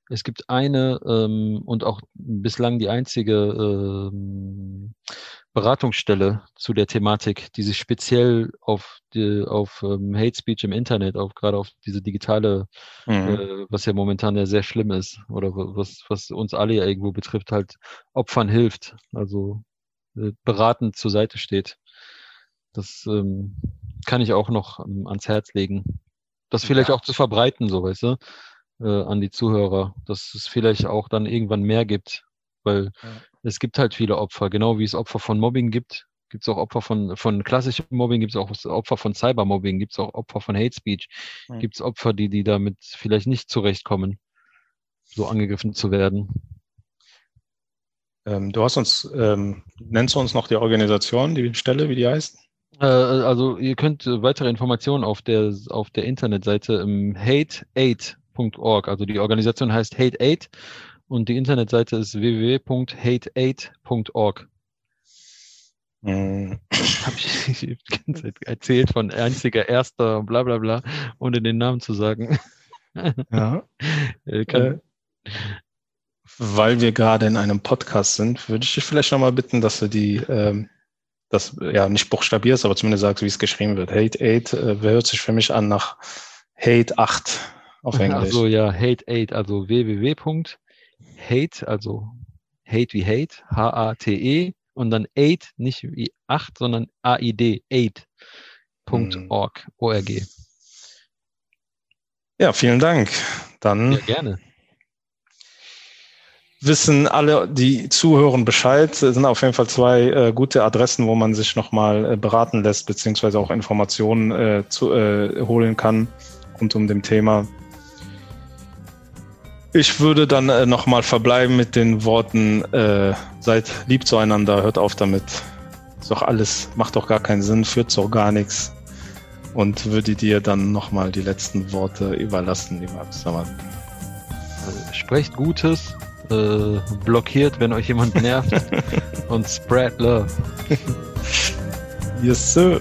es gibt eine ähm, und auch bislang die einzige ähm, Beratungsstelle zu der Thematik, die sich speziell auf die, auf ähm, Hate Speech im Internet, auf gerade auf diese digitale, mhm. äh, was ja momentan ja sehr schlimm ist oder was was uns alle ja irgendwo betrifft, halt Opfern hilft, also äh, beratend zur Seite steht. Das ähm, kann ich auch noch ähm, ans Herz legen, das vielleicht ja. auch zu verbreiten, so weißt du, äh, an die Zuhörer, dass es vielleicht auch dann irgendwann mehr gibt, weil ja. es gibt halt viele Opfer, genau wie es Opfer von Mobbing gibt, gibt es auch Opfer von, von klassischem Mobbing, gibt es auch Opfer von Cybermobbing, gibt es auch Opfer von Hate Speech, mhm. gibt es Opfer, die, die damit vielleicht nicht zurechtkommen, so angegriffen zu werden. Ähm, du hast uns, ähm, nennst du uns noch die Organisation, die Stelle, wie die heißt? Äh, also ihr könnt weitere Informationen auf der auf der Internetseite im hate8.org, also die Organisation heißt Hate8 und die Internetseite ist www.hate8.org. Mhm. Habe ich die ganze Zeit erzählt von einziger erster bla bla bla, ohne den Namen zu sagen. Ja. Äh, äh, weil wir gerade in einem Podcast sind, würde ich dich vielleicht nochmal bitten, dass du die, ähm, das ja nicht buchstabierst, aber zumindest sagst, wie es geschrieben wird. Hate 8 äh, hört sich für mich an nach Hate 8 auf Englisch. Also ja, Hate 8, also www Hate, also Hate wie Hate, H-A-T-E und dann Aid, nicht wie 8, sondern A-I-D, aid.org, hm. O-R-G. Ja, vielen Dank. Dann ja, gerne. wissen alle, die zuhören, Bescheid. Es sind auf jeden Fall zwei äh, gute Adressen, wo man sich nochmal äh, beraten lässt, beziehungsweise auch Informationen äh, zu, äh, holen kann rund um dem Thema. Ich würde dann äh, nochmal verbleiben mit den Worten, äh, seid lieb zueinander, hört auf damit. Ist doch alles, macht doch gar keinen Sinn, führt doch gar nichts. Und würde dir dann nochmal die letzten Worte überlassen, lieber Absaman. Also, sprecht Gutes, äh, blockiert, wenn euch jemand nervt und spread love. Yes, sir.